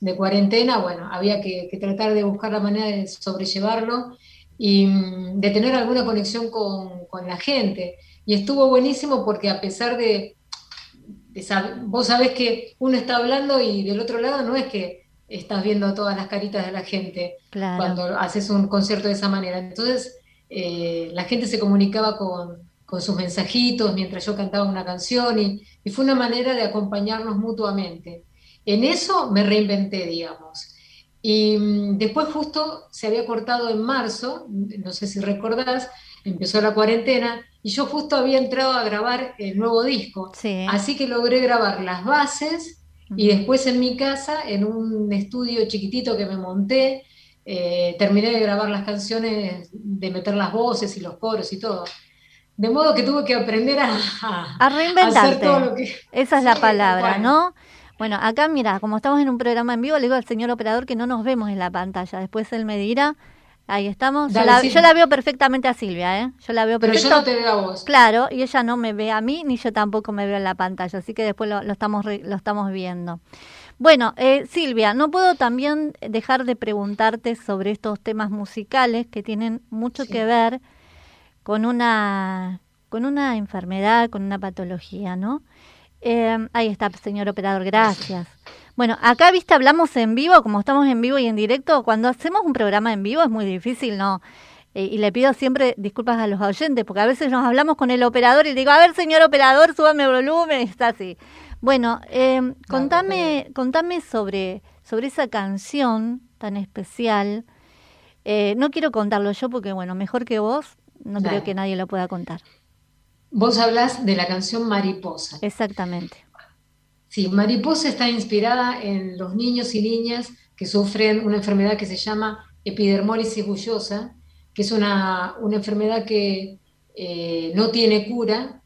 de cuarentena, bueno, había que, que tratar de buscar la manera de sobrellevarlo y mm, de tener alguna conexión con, con la gente. Y estuvo buenísimo porque a pesar de, vos sabés que uno está hablando y del otro lado no es que estás viendo todas las caritas de la gente Claro. cuando haces un concierto de esa manera. Entonces, eh, la gente se comunicaba con, con sus mensajitos mientras yo cantaba una canción y, y fue una manera de acompañarnos mutuamente. En eso me reinventé, digamos. Y mm, después justo se había cortado en marzo, no sé si recordás, empezó la cuarentena y yo justo había entrado a grabar el nuevo disco. Así que logré grabar las bases y después en mi casa, en un estudio chiquitito que me monté, eh, terminé de grabar las canciones, de meter las voces y los coros y todo. De modo que tuve que aprender a, a- A a reinventarte. hacer todo lo que... Esa es la Sí, palabra. ¿no? Bueno, acá mira, como estamos en un programa en vivo, le digo al señor operador que no nos vemos en la pantalla. Después él me dirá. Ahí estamos. Yo la, sí. yo la veo perfectamente a Silvia, ¿eh? Yo la veo Pero yo perfecto. no te veo a vos. Claro, y ella no me ve a mí, ni yo tampoco me veo en la pantalla, así que después lo, lo estamos lo estamos viendo. Bueno, eh, Silvia, no puedo también dejar de preguntarte sobre estos temas musicales que tienen mucho que ver con una con una enfermedad, con una patología, ¿no? Eh, ahí está, señor operador, gracias. Bueno, acá, viste, hablamos en vivo, como estamos en vivo y en directo, cuando hacemos un programa en vivo es muy difícil, ¿no? Eh, y le pido siempre disculpas a los oyentes, porque a veces nos hablamos con el operador y le digo, a ver, señor operador, súbame el volumen, está así. Bueno, eh, contame, contame sobre, sobre esa canción tan especial. Eh, no quiero contarlo yo porque, bueno, mejor que vos, no Dale. creo que nadie lo pueda contar. Vos hablas de la canción Mariposa. Exactamente. Sí, Mariposa está inspirada en los niños y niñas que sufren una enfermedad que se llama epidermólisis bullosa, que es una, una enfermedad que eh, no tiene cura.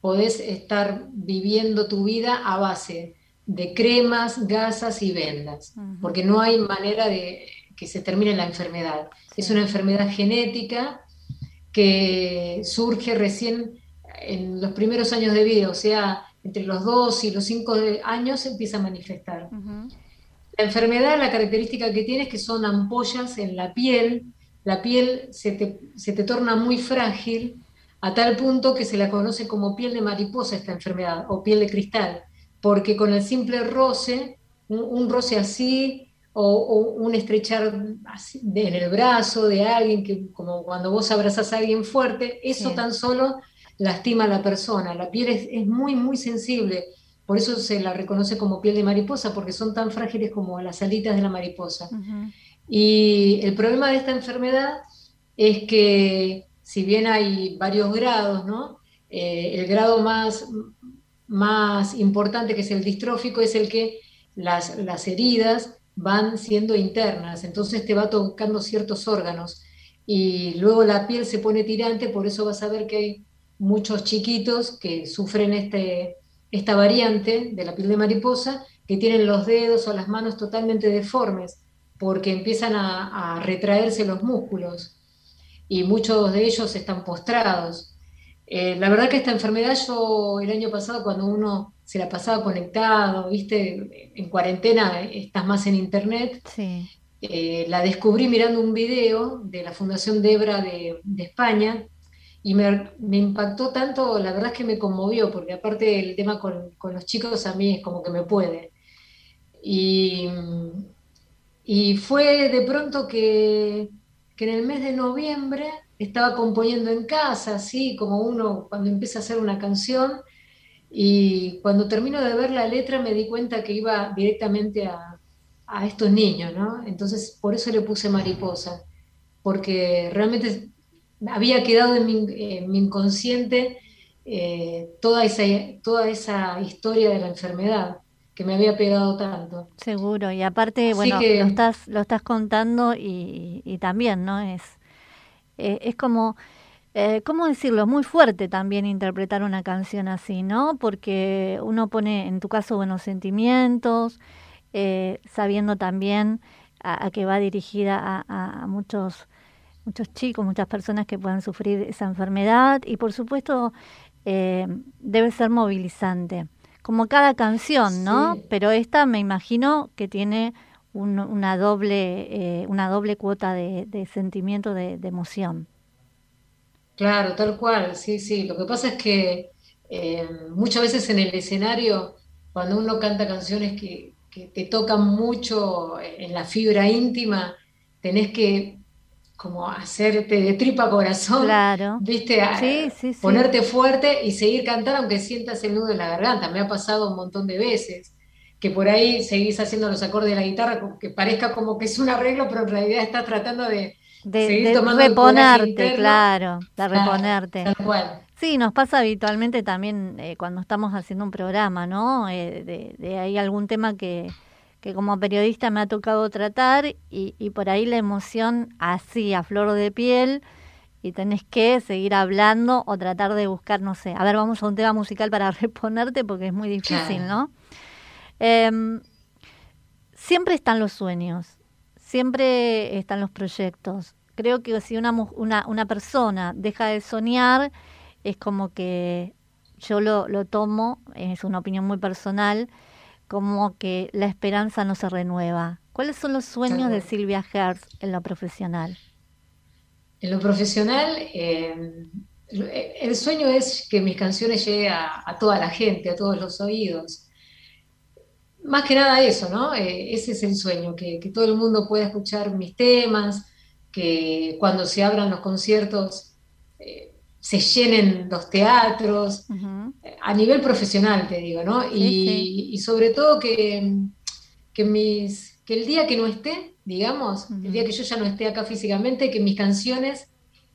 Podés estar viviendo tu vida a base de cremas, gasas y vendas, porque no hay manera de que se termine la enfermedad. Es una enfermedad genética que surge recién en los primeros años de vida, o sea, entre los 2 y los 5 años se empieza a manifestar. La enfermedad, la característica que tiene es que son ampollas en la piel, la piel se te, se te torna muy frágil, a tal punto que se la conoce como piel de mariposa esta enfermedad o piel de cristal, porque con el simple roce, un, un roce así o, o un estrechar así de- en el brazo de alguien, que como cuando vos abrazás a alguien fuerte, eso Sí. tan solo lastima a la persona. La piel es, es muy, muy sensible, por eso se la reconoce como piel de mariposa, porque son tan frágiles como las alitas de la mariposa. Y el problema de esta enfermedad es que si bien hay varios grados, ¿no? Eh, el grado más, más importante, que es el distrófico, es el que las, las heridas van siendo internas, entonces te va tocando ciertos órganos y luego la piel se pone tirante, por eso vas a ver que hay muchos chiquitos que sufren este, esta variante de la piel de mariposa, que tienen los dedos o las manos totalmente deformes, porque empiezan a, a retraerse los músculos y muchos de ellos están postrados. Eh, la verdad que esta enfermedad yo el año pasado cuando uno se la pasaba conectado, viste, en cuarentena estás más en internet, Sí. eh, la descubrí mirando un video de la Fundación Debra de, de España y me, impactó tanto, la verdad es que me conmovió, porque aparte el tema con, con los chicos a mí es como que me puede. Y, y fue de pronto que, que en el mes de noviembre estaba componiendo en casa, así como uno cuando empieza a hacer una canción, y cuando termino de ver la letra me di cuenta que iba directamente a, a estos niños, ¿no? Entonces por eso le puse mariposa, porque realmente había quedado en mi, en mi inconsciente eh, toda, esa, toda esa historia de la enfermedad que me había pegado tanto. Seguro, y aparte, Así bueno, que- lo estás, lo estás contando y, y también, ¿no? Es, eh, es como, eh, ¿cómo decirlo? Muy fuerte también interpretar una canción así, ¿no? Porque uno pone, en tu caso, buenos sentimientos, eh, sabiendo también a, a que va dirigida a, a- a muchos, muchos chicos, muchas personas que puedan sufrir esa enfermedad y, por supuesto, eh, debe ser movilizante como cada canción, ¿no? Pero esta me imagino que tiene un- una doble eh, una doble cuota de, de sentimiento, de, de emoción. Claro, tal cual, sí, sí. Lo que pasa es que eh, muchas veces en el escenario, cuando uno canta canciones que, que te tocan mucho en la fibra íntima, tenés que como hacerte de tripa corazón, Claro. ¿viste? A- Sí, sí, sí. Ponerte fuerte y seguir cantando aunque sientas el nudo en la garganta. Me ha pasado un montón de veces que por ahí seguís haciendo los acordes de la guitarra, que parezca como que es un arreglo, pero en realidad estás tratando de, De, seguir de tomando el coraje reponerte, interno. claro, de reponerte. tal cual. Sí, nos pasa habitualmente también eh, cuando estamos haciendo un programa, ¿no? Eh, de, de hay algún tema que, que como periodista me ha tocado tratar y, y por ahí la emoción así, a flor de piel, y tenés que seguir hablando o tratar de buscar, no sé, a ver, vamos a un tema musical para reponerte porque es muy difícil. ¿no? Em, siempre están los sueños, siempre están los proyectos. Creo que si una, una, una persona deja de soñar, es como que yo lo, lo tomo, es una opinión muy personal, como que la esperanza no se renueva. ¿Cuáles son los sueños de. Silvia Hertz en lo profesional? En lo profesional, eh, el sueño es que mis canciones lleguen a, a toda la gente, a todos los oídos. Más que nada eso, ¿no? Eh, ese es el sueño, que, que todo el mundo pueda escuchar mis temas, que cuando se abran los conciertos eh, se llenen los teatros, a nivel profesional, te digo, ¿no? Y, sí. y sobre todo que, que, mis, que el día que no esté, digamos, el día que yo ya no esté acá físicamente, que mis canciones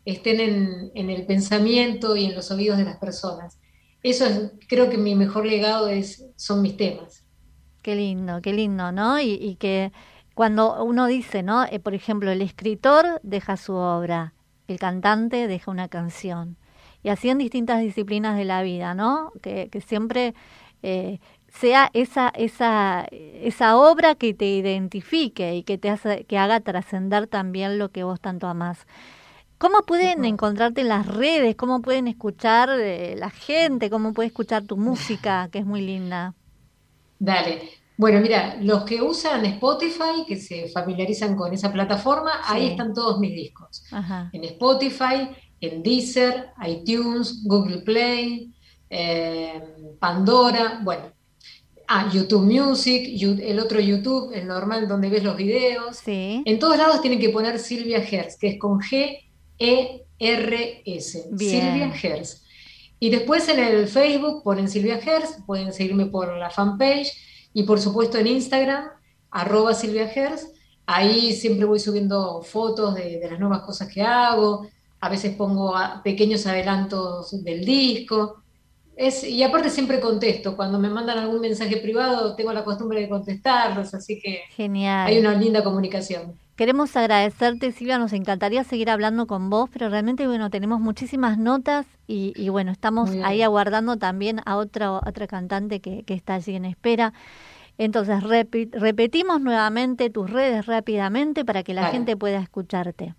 estén en, en el pensamiento y en los oídos de las personas. Eso es, creo que mi mejor legado es, son mis temas. Qué lindo, qué lindo, ¿no? Y, y que cuando uno dice, ¿no? Eh, por ejemplo, el escritor deja su obra, el cantante deja una canción. Y así en distintas disciplinas de la vida, ¿no? Que, que siempre eh, sea esa, esa, esa obra que te identifique y que te hace, que haga trascender también lo que vos tanto amás. ¿Cómo pueden encontrarte en las redes? ¿Cómo pueden escuchar eh, la gente? ¿Cómo puede escuchar tu música, que es muy linda? Dale. Bueno, mira, los que usan Spotify, que se familiarizan con esa plataforma, ahí están todos mis discos. Ajá. En Spotify, en Deezer, iTunes, Google Play, eh, Pandora, bueno, ah, YouTube Music, el otro YouTube, el normal donde ves los videos. En todos lados tienen que poner Silvia Hertz, que es con G-E-R-S. Silvia Hertz. Y después en el Facebook ponen Silvia Hertz, pueden seguirme por la fanpage y por supuesto en Instagram, arroba Silvia Hertz. Ahí siempre voy subiendo fotos de, de las nuevas cosas que hago, a veces pongo a- pequeños adelantos del disco. Es, y aparte siempre contesto, cuando me mandan algún mensaje privado tengo la costumbre de contestarlos, así que Genial. hay una linda comunicación. Queremos agradecerte, Silvia, nos encantaría seguir hablando con vos, pero realmente, bueno, tenemos muchísimas notas y, y, bueno, estamos ahí aguardando también a otra, otra cantante que, que está allí en espera. Entonces, repetimos nuevamente tus redes rápidamente para que la gente pueda escucharte.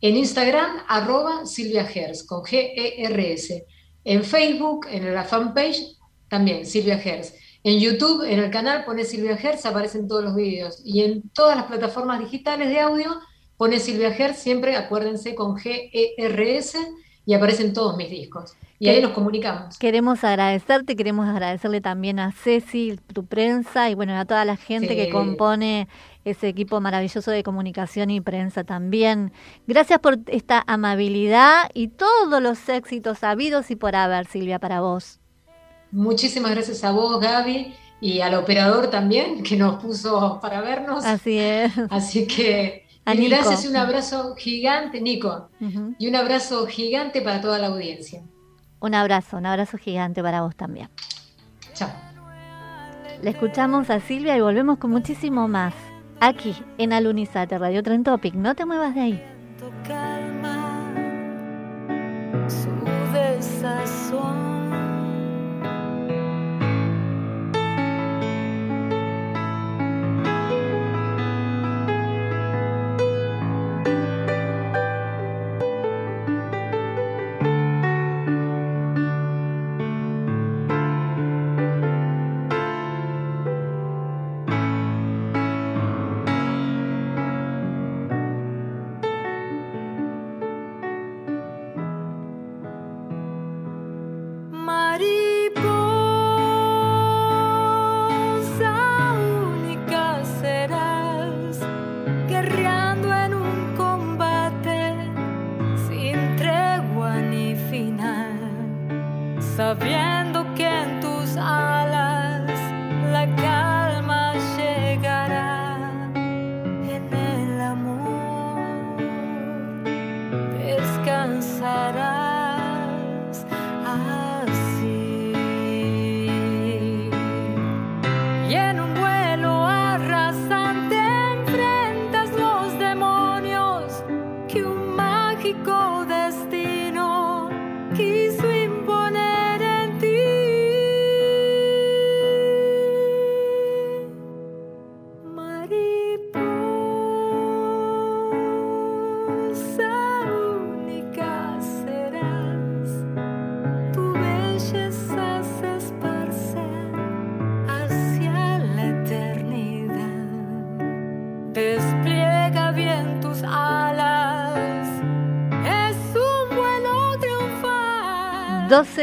En Instagram, arroba Silvia Gers, con G-E-R-S. En Facebook, en la fanpage, también Silvia Gers. En YouTube, en el canal, pone Silvia Gers, aparecen todos los vídeos. Y en todas las plataformas digitales de audio, pone Silvia Gers, siempre acuérdense con G-E-R-S, y aparecen todos mis discos. Y ahí nos comunicamos. Queremos agradecerte, queremos agradecerle también a Ceci, tu prensa, y bueno, a toda la gente que compone ese equipo maravilloso de comunicación y prensa también. Gracias por esta amabilidad y todos los éxitos habidos y por haber, Silvia, para vos. Muchísimas gracias a vos, Gaby, y al operador también, que nos puso para vernos. Así es. Así que A y Nico. gracias y un abrazo gigante, Nico. Y un abrazo gigante para toda la audiencia. Un abrazo, un abrazo gigante para vos también. Chao. Le escuchamos a Silvia y volvemos con muchísimo más. Aquí, en Alunizate Radio Tren Topic. No te muevas de ahí. su desazón.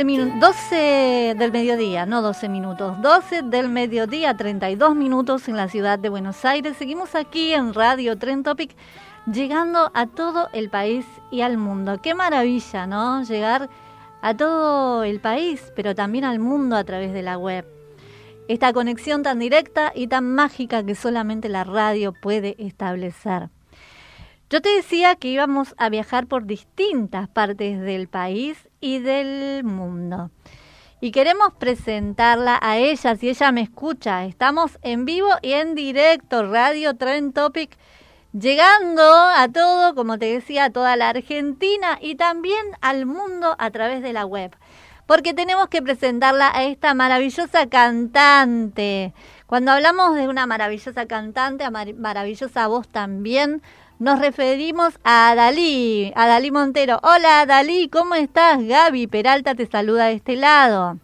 12, minu- 12 del mediodía, no 12 minutos, 12 del mediodía, 32 minutos en la ciudad de Buenos Aires. Seguimos aquí en Radio Tren Topic, llegando a todo el país y al mundo. Qué maravilla, ¿no? Llegar a todo el país, pero también al mundo a través de la web. Esta conexión tan directa y tan mágica que solamente la radio puede establecer. Yo te decía que íbamos a viajar por distintas partes del país y del mundo. Y queremos presentarla a ella, si ella me escucha. Estamos en vivo y en directo, Radio Trend Topic, llegando a todo, como te decía, a toda la Argentina y también al mundo a través de la web. Porque tenemos que presentarla a esta maravillosa cantante. Cuando hablamos de una maravillosa cantante, a mar- maravillosa voz también, nos referimos a Dalí, a Dalí Montero. Hola Dalí, ¿cómo estás? Gaby Peralta te saluda de este lado.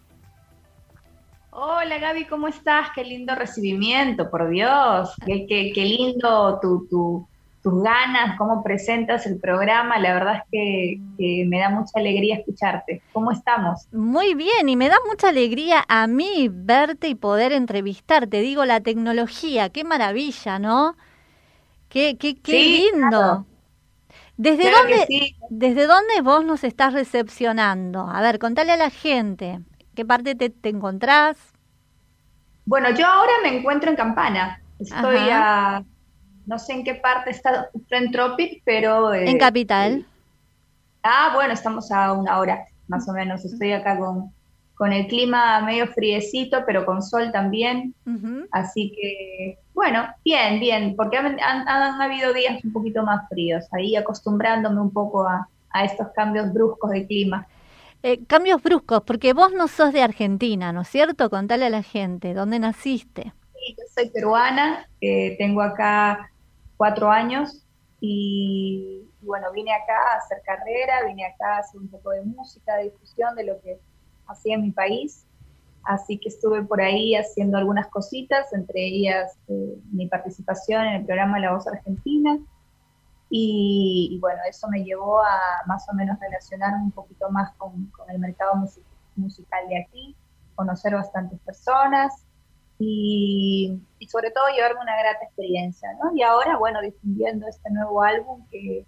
Hola Gaby, ¿cómo estás? Qué lindo recibimiento, por Dios. Qué, qué- qué lindo tu, tu, tu tus ganas, cómo presentas el programa. La verdad es que, que, me da mucha alegría escucharte. ¿Cómo estamos? Muy bien, y me da mucha alegría a mí verte y poder entrevistarte. Digo, la tecnología, qué maravilla, ¿no? Qué, qué, qué Sí, lindo. claro. ¿Desde, Claro dónde, sí. ¿Desde dónde vos nos estás recepcionando? A ver, contale a la gente. ¿Qué parte te, te encontrás? Bueno, yo ahora me encuentro en Campana. Estoy Ajá. a, no sé en qué parte está Friend Tropic, pero... eh, En Capital. Ah, bueno, estamos a una hora, más o menos. Estoy acá con, con el clima medio friecito, pero con sol también. Así que, bueno, bien, bien, porque han, han- han habido días un poquito más fríos, ahí acostumbrándome un poco a, a estos cambios bruscos de clima. Eh, cambios bruscos, porque vos no sos de Argentina, ¿no es cierto? Contale a la gente, ¿dónde naciste? Sí, yo soy peruana, eh, tengo acá cuatro años y, y bueno, vine acá a hacer carrera, vine acá a hacer un poco de música, de difusión de lo que hacía en mi país. Así que estuve por ahí haciendo algunas cositas, entre ellas eh, mi participación en el programa La Voz Argentina. Y, y bueno, eso me llevó a más o menos relacionarme un poquito más con, el mercado musi- musical de aquí, conocer bastantes personas y, sobre todo llevarme una grata experiencia. Y ahora, bueno, difundiendo este nuevo álbum que,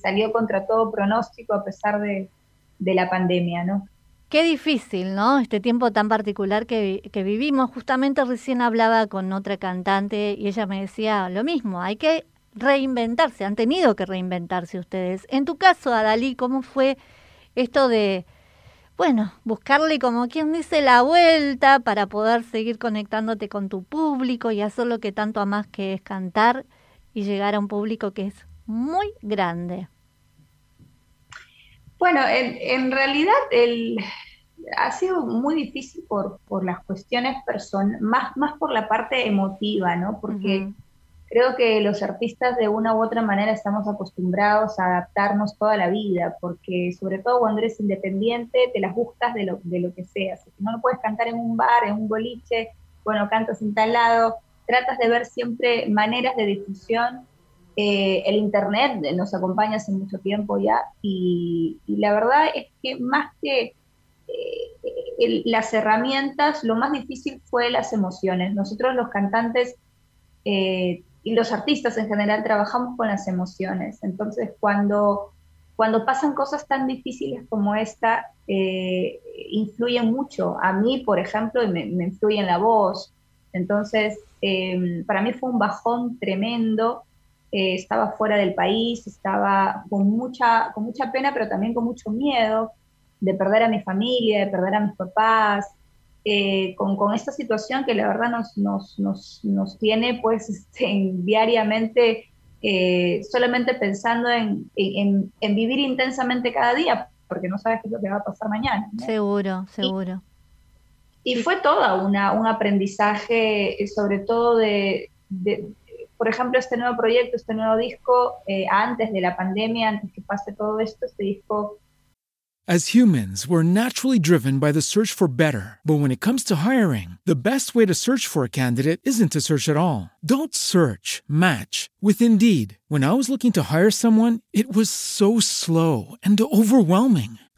salió contra todo pronóstico a pesar de la pandemia, ¿no? Qué difícil, ¿no? Este tiempo tan particular que, que vivimos. Justamente recién hablaba con otra cantante y ella me decía lo mismo, hay que reinventarse, han tenido que reinventarse ustedes. En tu caso, Adalí, ¿cómo fue esto de, bueno, buscarle como quien dice la vuelta para poder seguir conectándote con tu público y hacer lo que tanto amas que es cantar y llegar a un público que es muy grande? Bueno, en, en realidad el, ha sido muy difícil por, por las cuestiones personales, más, más por la parte emotiva, ¿no? Porque creo que los artistas de una u otra manera estamos acostumbrados a adaptarnos toda la vida, porque sobre todo cuando eres independiente te las buscas de lo, de lo que sea. Si no lo puedes cantar en un bar, en un boliche, bueno, cantas en tal lado, tratas de ver siempre maneras de difusión. Eh, el Internet nos acompaña hace mucho tiempo ya y, la verdad es que más que eh, las herramientas, lo más difícil fue las emociones. Nosotros los cantantes eh, y los artistas en general trabajamos con las emociones. Entonces, cuando, cuando pasan cosas tan difíciles como esta, influyen mucho. A mí, por ejemplo, me, me influye en la voz. Entonces, para mí fue un bajón tremendo. Eh, estaba fuera del país, estaba con mucha, con mucha pena, pero también con mucho miedo de perder a mi familia, de perder a mis papás, eh, con, con esta situación que la verdad nos, nos, nos, nos tiene pues este, diariamente eh, solamente pensando en, en, en vivir intensamente cada día, porque no sabes qué es lo que va a pasar mañana. ¿no? Seguro, seguro. Y fue toda una, un aprendizaje, sobre todo de, de, por ejemplo, este nuevo proyecto, este nuevo disco, eh, antes de la pandemia, antes que pase todo esto, este disco As humans, we're naturally driven by the search for better. But when it comes to hiring, the best way to search for a candidate isn't to search at all. Don't search, match with Indeed. When I was looking to hire someone, it was so slow and overwhelming.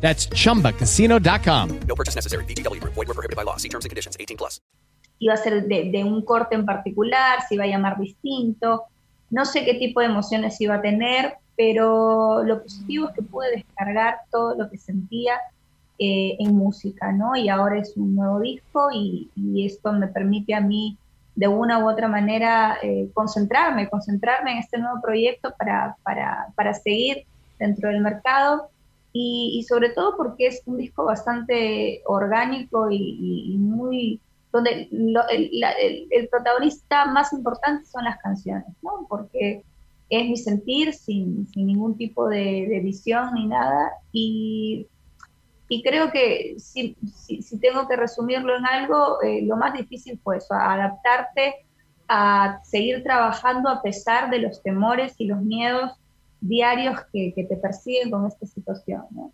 That's chumbacasino.com. No purchase necessary. VGW Group. Void were prohibited by law. See terms and conditions. 18 plus. iba a ser de, de un corte en particular, se iba a llamar distinto, no sé qué tipo de emociones iba a tener, pero lo positivo es que pude descargar todo lo que sentía eh, en música, ¿no? Y ahora es un nuevo disco y, y esto me permite a mí de una u otra manera eh, concentrarme, concentrarme en este nuevo proyecto para, para, para seguir dentro del mercado y, sobre todo porque es un disco bastante orgánico y, muy donde lo- el, la- el- el protagonista más importante son las canciones, ¿no? Porque es mi sentir sin, sin ningún tipo de, de visión ni nada y, y creo que si, si, si tengo que resumirlo en algo, eh, lo más difícil fue eso, adaptarte a seguir trabajando a pesar de los temores y los miedos diarios que, que te persiguen con esta situación, ¿no?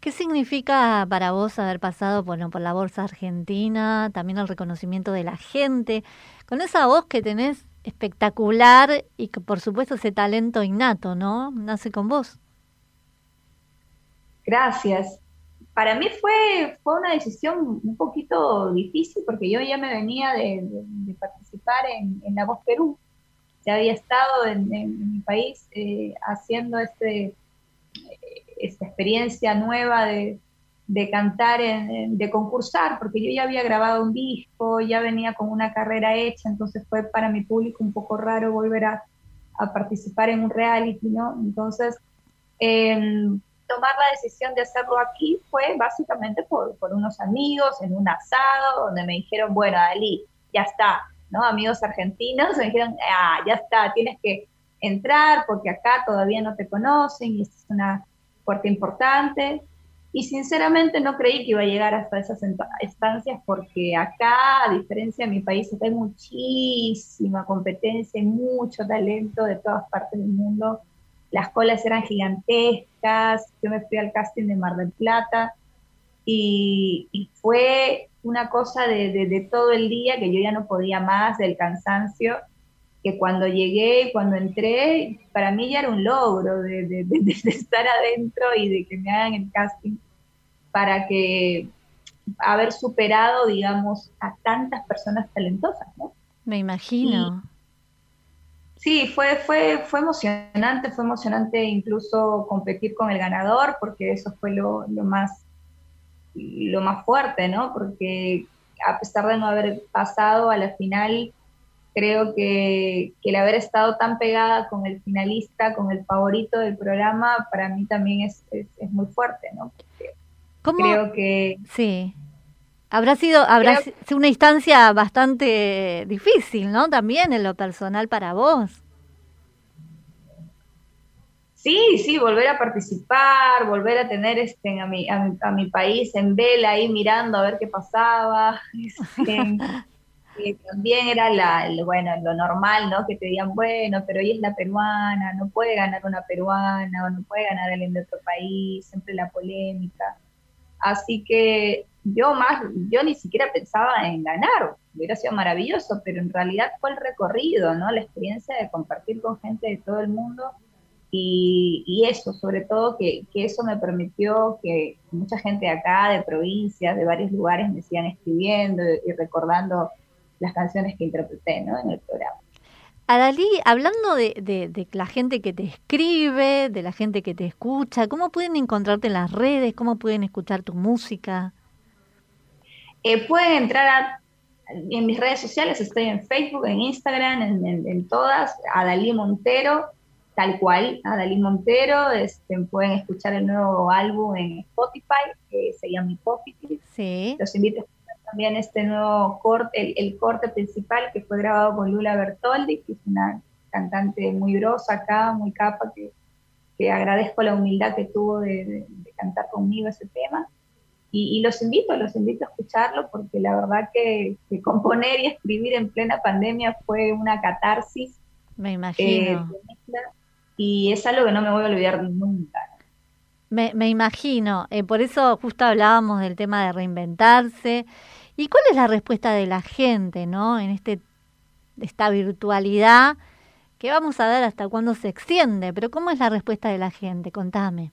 ¿Qué significa para vos haber pasado bueno, por la Bolsa Argentina, también el reconocimiento de la gente, con esa voz que tenés espectacular y que por supuesto ese talento innato, ¿no? Nace con vos. Gracias. Para mí fue, fue una decisión un poquito difícil porque yo ya me venía de, de- de participar en, en La Voz Perú. Había estado en, mi país eh, haciendo este, eh, esta experiencia nueva de, de cantar, en- de concursar, porque yo ya había grabado un disco, ya venía con una carrera hecha, entonces fue para mi público un poco raro volver a, participar en un reality, ¿no? Entonces, em, tomar la decisión de hacerlo aquí fue básicamente por, unos amigos en un asado donde me dijeron, bueno, Dalí, ya está, Amigos argentinos me dijeron, ah, ya está, tienes que entrar porque acá todavía no te conocen y es una puerta importante. Y sinceramente no creí que iba a llegar hasta esas instancias porque acá, a diferencia de mi país, hay muchísima competencia y mucho talento de todas partes del mundo. Las colas eran gigantescas, yo me fui al casting de Mar del Plata y, y fue una cosa de, de- de todo el día que yo ya no podía más, del cansancio, que cuando llegué, cuando entré, para mí ya era un logro de, estar adentro y de que me hagan el casting para que haber superado, digamos, a tantas personas talentosas, ¿no? Me imagino. Sí, fue, fue, fue emocionante, fue emocionante incluso competir con el ganador, porque eso fue lo, lo más, lo más fuerte, ¿no? Porque a pesar de no haber pasado a la final, creo que, que el haber estado tan pegada con el finalista, con el favorito del programa, para mí también es, es, es muy fuerte, ¿no? ¿Cómo? Creo que Sí. Habrá sido, habrá Creo- sido una instancia bastante difícil, ¿no? También en lo personal para vos. Sí, sí, volver a participar, volver a tener este, a, mi, a, a mi país en vela ahí mirando a ver qué pasaba. Este, y también era la, bueno, lo normal, ¿no? Que te digan, bueno, pero ella es la peruana, no puede ganar una peruana o no puede ganar alguien de otro país, siempre la polémica. Así que yo más, yo ni siquiera pensaba en ganar, hubiera sido maravilloso, pero en realidad fue el recorrido, ¿no? La experiencia de compartir con gente de todo el mundo y, y eso, sobre todo que, que eso me permitió que mucha gente de acá, de provincias, de varios lugares me sigan escribiendo y, y recordando las canciones que interpreté, ¿no? En el programa. Adalí, hablando de, de, de la gente que te escribe, de la gente que te escucha, ¿cómo pueden encontrarte en las redes? ¿Cómo pueden escuchar tu música? Eh, pueden entrar a- en mis redes sociales, estoy en Facebook, en Instagram, en, en- en todas, Adalí Montero, tal cual, Adalí Montero, este, pueden escuchar el nuevo álbum en Spotify, que se llama Hipófisis. Sí. Los invito a escuchar también este nuevo corte, el, el corte principal que fue grabado con Lula Bertoldi, que es una cantante muy grosa acá, muy capa, que, que agradezco la humildad que tuvo de, de- de cantar conmigo ese tema. Y, y los invito, los invito a escucharlo porque la verdad que, que componer y escribir en plena pandemia fue una catarsis Me eh, imagino. tremenda, y es algo que no me voy a olvidar nunca. Me, imagino. Eh, por eso justo hablábamos del tema de reinventarse. ¿Y cuál es la respuesta de la gente, no? En este esta virtualidad que vamos a ver hasta cuándo se extiende. Pero ¿cómo es la respuesta de la gente? Contame.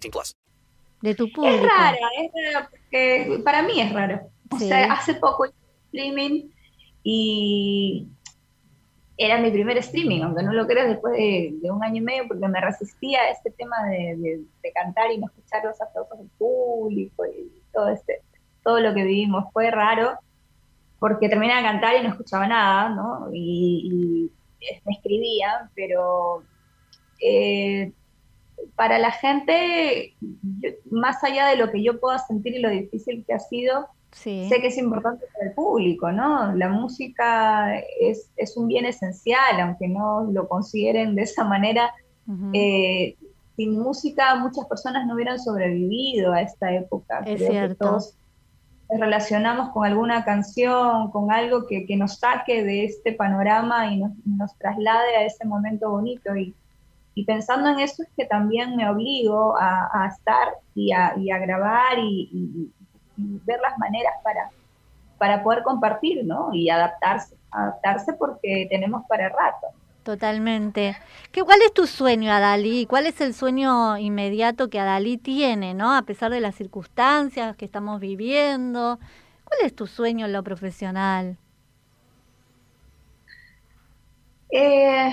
18 plus. De tu Es público. raro, es raro, porque para mí es raro. O Sí. sea, hace poco hice streaming y era mi primer streaming, aunque no lo creas, después de, de un año y medio, porque me resistía a este tema de, de- de cantar y no escuchar los aplausos del público y todo, este, todo lo que vivimos. Fue raro, porque terminaba de cantar y no escuchaba nada, ¿no? Y, y me escribían, pero eh, para la gente, yo- más allá de lo que yo pueda sentir y lo difícil que ha sido, Sí. sé que es importante para el público, ¿no? La música es, es un bien esencial, aunque no lo consideren de esa manera. Eh, sin música muchas personas no hubieran sobrevivido a esta época. Es Creo que cierto. todos nos relacionamos con alguna canción, con algo que, que nos saque de este panorama y nos, nos traslade a ese momento bonito. Y, y pensando en eso es que también me obligo a, a estar y a, y a grabar y, y- y ver las maneras para, para poder compartir, ¿no? Y adaptarse, adaptarse porque tenemos para rato. Totalmente. ¿Qué, ¿Cuál es tu sueño, Adalí? ¿Cuál es el sueño inmediato que Adalí tiene, no? A pesar de las circunstancias que estamos viviendo. ¿Cuál es tu sueño en lo profesional? Eh,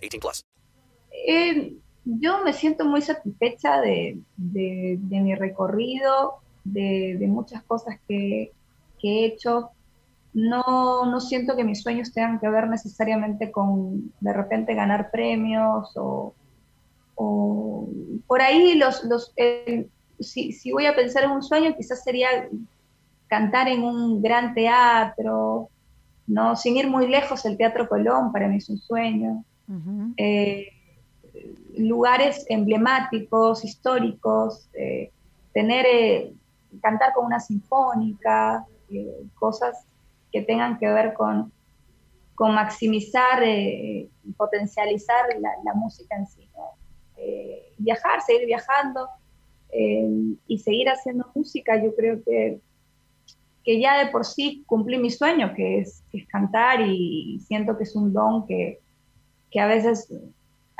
18 plus. Eh, yo me siento muy satisfecha de, mi recorrido, de, muchas cosas que, he hecho. No, no siento que mis sueños tengan que ver necesariamente con de repente ganar premios o, por ahí los, los si, si voy a pensar en un sueño quizás sería cantar en un gran teatro, no sin ir muy lejos el Teatro Colón para mí es un sueño. Eh, lugares emblemáticos, históricos, eh, tener, eh, cantar con una sinfónica, cosas que tengan que ver con, con maximizar y potencializar la, música en sí. viajar, seguir viajando y seguir haciendo música, yo creo que que ya de por sí cumplí mi sueño, que es, que es cantar y siento que es un don que, que a veces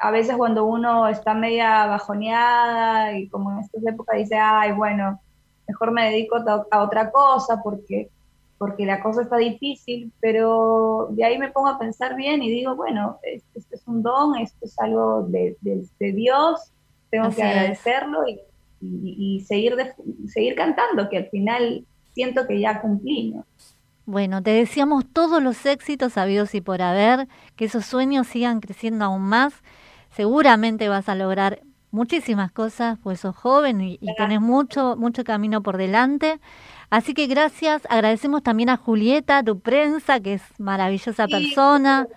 a veces cuando uno está media bajoneada y como en estas épocas dice, ay, bueno, mejor me dedico a otra cosa porque, porque la cosa está difícil, pero de ahí me pongo a pensar bien y digo, bueno, esto es un don, esto es algo de, de, Dios, tengo que agradecerlo y, y, seguir, seguir cantando, que al final siento que ya cumplí, ¿no? Bueno, te deseamos todos los éxitos habidos y por haber, que esos sueños sigan creciendo aún más. Seguramente vas a lograr muchísimas cosas, pues sos joven y, y tenés mucho, mucho camino por delante. Así que gracias, agradecemos también a Julieta, tu prensa, que es maravillosa persona.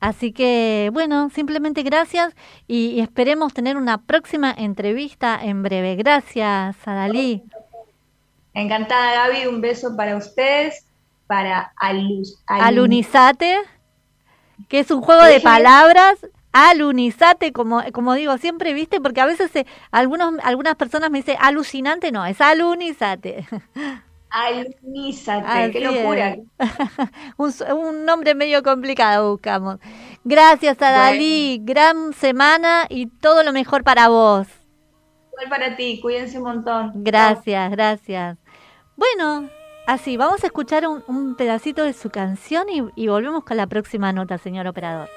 Así que, bueno, simplemente gracias y, y, esperemos tener una próxima entrevista en breve. Gracias, Adalí. Encantada, Gaby. Un beso para ustedes, para Aluz, Alunizate, que es un juego de palabras. Alunizate, como, como digo siempre, ¿viste? Porque a veces eh, algunos, algunas personas me dicen alucinante, no, es alunizate. Alunizate, qué locura. un, un, nombre medio complicado buscamos. Gracias a Dalí, gran semana y todo lo mejor para vos. Igual para ti, cuídense un montón. Gracias, gracias. Bueno, así, vamos a escuchar un, pedacito de su canción y, y, volvemos con la próxima nota, señor operador.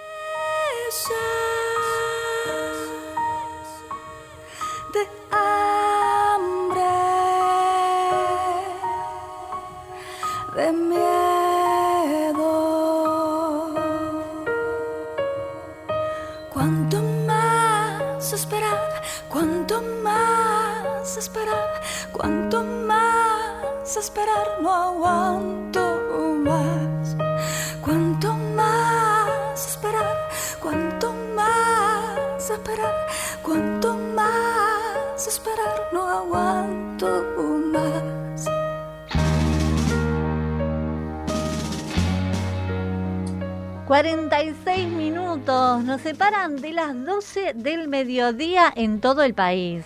De hambre, de miedo. Esperar, no aguanto más. Cuanto más esperar, cuanto más esperar, cuanto más esperar, no aguanto más. ...46 minutos... ...nos separan de las 12 del mediodía... ...en todo el país...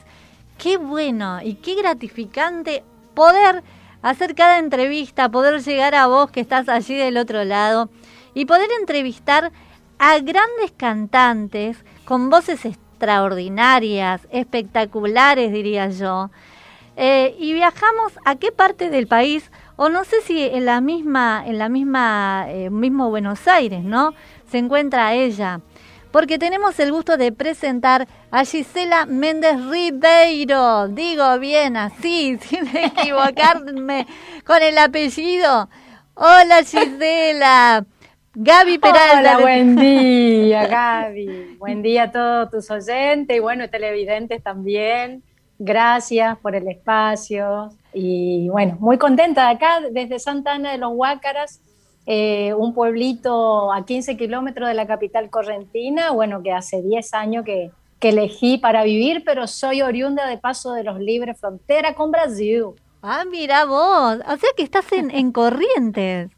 ...qué bueno y qué gratificante... ...poder hacer cada entrevista, poder llegar a vos que estás allí del otro lado y poder entrevistar a grandes cantantes con voces extraordinarias, espectaculares, diría yo. Eh, y viajamos a qué parte del país, o no sé si en la misma, en la misma, eh, mismo Buenos Aires, ¿no? Se encuentra ella porque tenemos el gusto de presentar a Gisela Méndez Ribeiro. Digo bien así, sin equivocarme con el apellido. Hola Gisela. Gaby Peralta. Hola, buen día, Gaby. buen día a todos tus oyentes y bueno, televidentes también. Gracias por el espacio. Y bueno, muy contenta de acá, desde Santa Ana de los Huácaras, eh, un pueblito a 15 kilómetros de la capital correntina, bueno, que hace 10 años que, que, elegí para vivir, pero soy oriunda de Paso de los Libres, frontera con Brasil. Ah, mira vos, o sea que estás en, en Corrientes.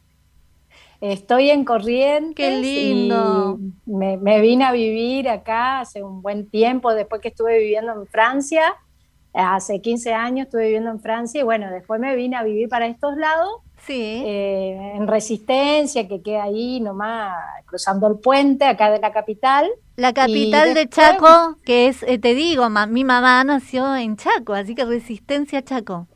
Estoy en Corrientes. Qué lindo. Me, me, vine a vivir acá hace un buen tiempo, después que estuve viviendo en Francia. Hace 15 años estuve viviendo en Francia y bueno, después me vine a vivir para estos lados Sí. Eh, en Resistencia, que queda ahí nomás cruzando el puente, acá de la capital. La capital de Chaco, que es, eh, te digo, mi mamá nació en Chaco, así que Resistencia Chaco.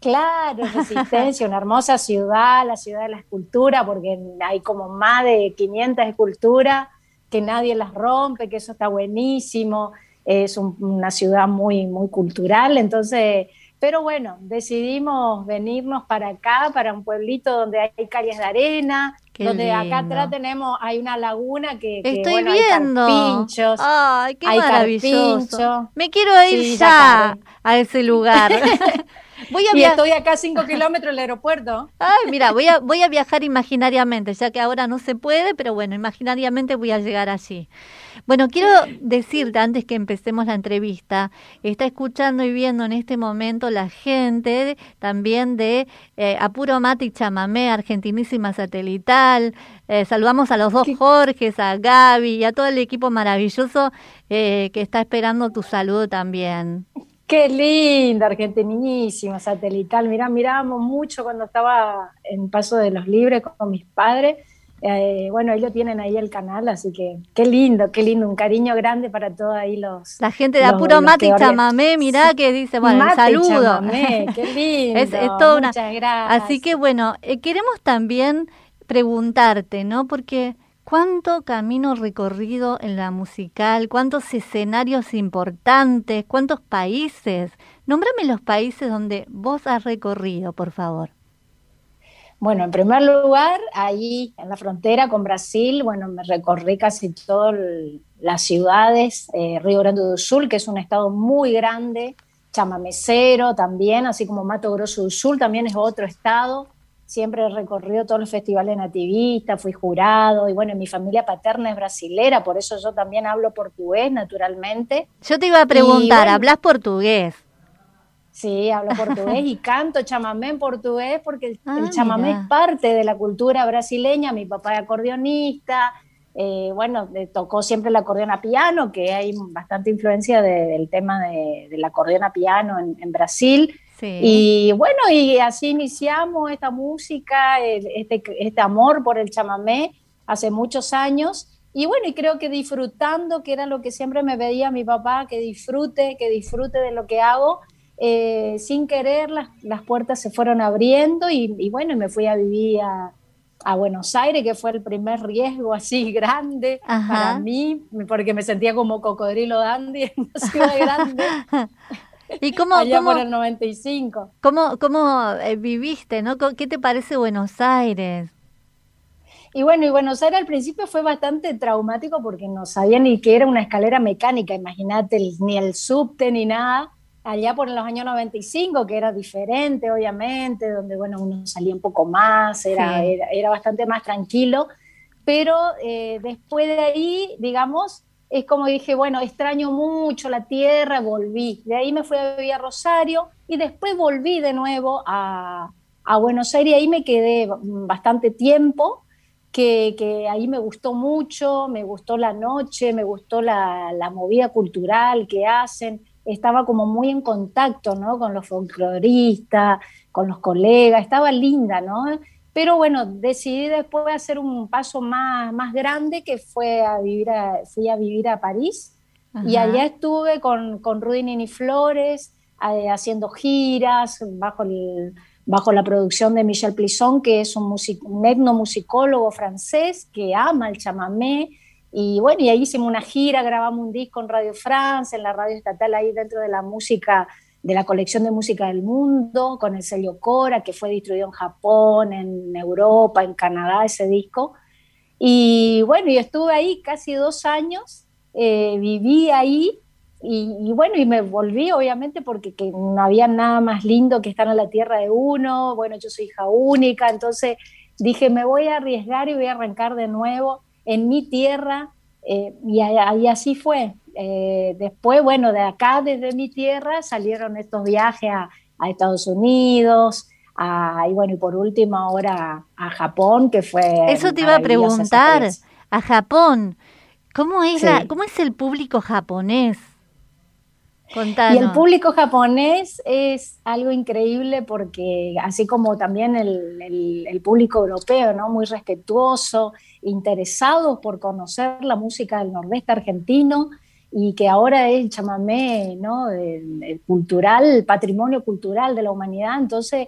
Claro, Resistencia, una hermosa ciudad, la ciudad de la escultura, porque hay como más de 500 esculturas que nadie las rompe, que eso está buenísimo. Es una ciudad muy, muy cultural, entonces pero bueno, decidimos venirnos para acá, para un pueblito donde hay calles de arena, donde acá atrás tenemos, hay una laguna que, Estoy viendo. hay carpinchos. Ay, qué hay maravilloso. Me quiero ir ya, a ese lugar. Voy a y estoy acá a 5 kilómetros del aeropuerto. Ay, mira, voy a, voy a viajar imaginariamente, ya que ahora no se puede, pero bueno, imaginariamente voy a llegar allí. Bueno, quiero decirte antes que empecemos la entrevista, está escuchando y viendo en este momento la gente también de eh, Apuro Mate y Chamamé, Argentinísima Satelital. Eh, saludamos a los dos Jorges, a Gaby y a todo el equipo maravilloso eh, que está esperando tu saludo también. Qué linda, argentinísima, satelital. Mirá, mirábamos mucho cuando estaba en Paso de los Libres con mis padres. Eh, bueno, ellos tienen ahí el canal, así que qué lindo, qué lindo, un cariño grande para todos ahí los... La gente de los- Apuro los organ- Chamamé, mirá que dice, bueno, el Mate y saludo. chamamé, qué lindo, es, es toda una- muchas gracias. Así que bueno, eh, queremos también preguntarte, ¿no? Porque cuánto camino recorrido en la musical, cuántos escenarios importantes, cuántos países. Nómbrame los países donde vos has recorrido, por favor. Bueno, en primer lugar, ahí en la frontera con Brasil, bueno, me recorrí casi todas las ciudades, eh, Río Grande do Sul, que es un estado muy grande, Chamamecero también, así como Mato Grosso do Sul también es otro estado. Siempre he recorrido todos los festivales nativistas, fui jurado, y bueno, mi familia paterna es brasilera, por eso yo también hablo portugués, naturalmente. Yo te iba a preguntar, bueno, ¿hablas portugués? Sí, hablo portugués y canto chamamé en portugués porque el, Ah, el chamamé mira. es parte de la cultura brasileña. Mi papá es acordeonista, eh, bueno, tocó siempre el acordeón a piano, que hay bastante influencia de- del tema de- del acordeón a piano en, en Brasil. Sí. Y bueno, y así iniciamos esta música, este, este amor por el chamamé hace muchos años. Y bueno, y creo que disfrutando, que era lo que siempre me pedía mi papá, que disfrute, que disfrute de lo que hago. eh, sin querer las, las puertas se fueron abriendo y, y bueno, me fui a vivir a, a Buenos Aires, que fue el primer riesgo así grande Ajá. para mí, porque me sentía como cocodrilo dandy en una ciudad grande. ¿Y cómo, allá cómo- por el 95. ¿Cómo, cómo eh, viviste, no? ¿Qué te parece Buenos Aires? Y bueno, y Buenos Aires al principio fue bastante traumático porque no sabía ni que era una escalera mecánica, imagínate, ni el subte ni nada. Allá por los años 95, que era diferente, obviamente, donde, bueno, uno salía un poco más, era, Sí. era, era bastante más tranquilo. Pero eh, después de ahí, digamos, es como dije, bueno, extraño mucho la tierra, volví. De ahí me fui a vivir Rosario y después volví de nuevo a, Buenos Aires y ahí me quedé bastante tiempo que, ahí me gustó mucho, me gustó la noche, me gustó la, la movida cultural que hacen, estaba como muy en contacto, ¿no? Con los folcloristas, con los colegas, estaba linda, ¿no? Pero bueno, decidí después hacer un paso más, más grande que fue a vivir a, fui a vivir a París y Ajá. allá estuve con, con Rudy Nini Flores eh, haciendo giras bajo, el, bajo la producción de Michel Plisson, que es un, music- un etnomusicólogo francés que ama el chamamé. Y bueno, y ahí hicimos una gira, grabamos un disco en Radio France, en la radio estatal ahí dentro de la música, de la colección de música del mundo, con el sello Cora, que fue distribuido en Japón, en Europa, en Canadá, ese disco. Y bueno, y estuve ahí casi dos años, eh, viví ahí y, bueno, y me volví obviamente porque que no había nada más lindo que estar en la tierra de uno, bueno, yo soy hija única, entonces dije, me voy a arriesgar y voy a arrancar de nuevo en mi tierra eh, y así fue. Eh, después, bueno, de acá, desde mi tierra, salieron estos viajes a, a Estados Unidos, a- y bueno, y por último ahora a Japón, que fue... Eso te iba a preguntar. A Japón, ¿cómo es, Sí. la, ¿cómo es el público japonés? Y el público japonés es algo increíble porque así como también el, el- el público europeo, ¿no? Muy respetuoso, interesados por conocer la música del nordeste argentino y que ahora es chamamé, ¿no? El, el cultural, el patrimonio cultural de la humanidad. Entonces,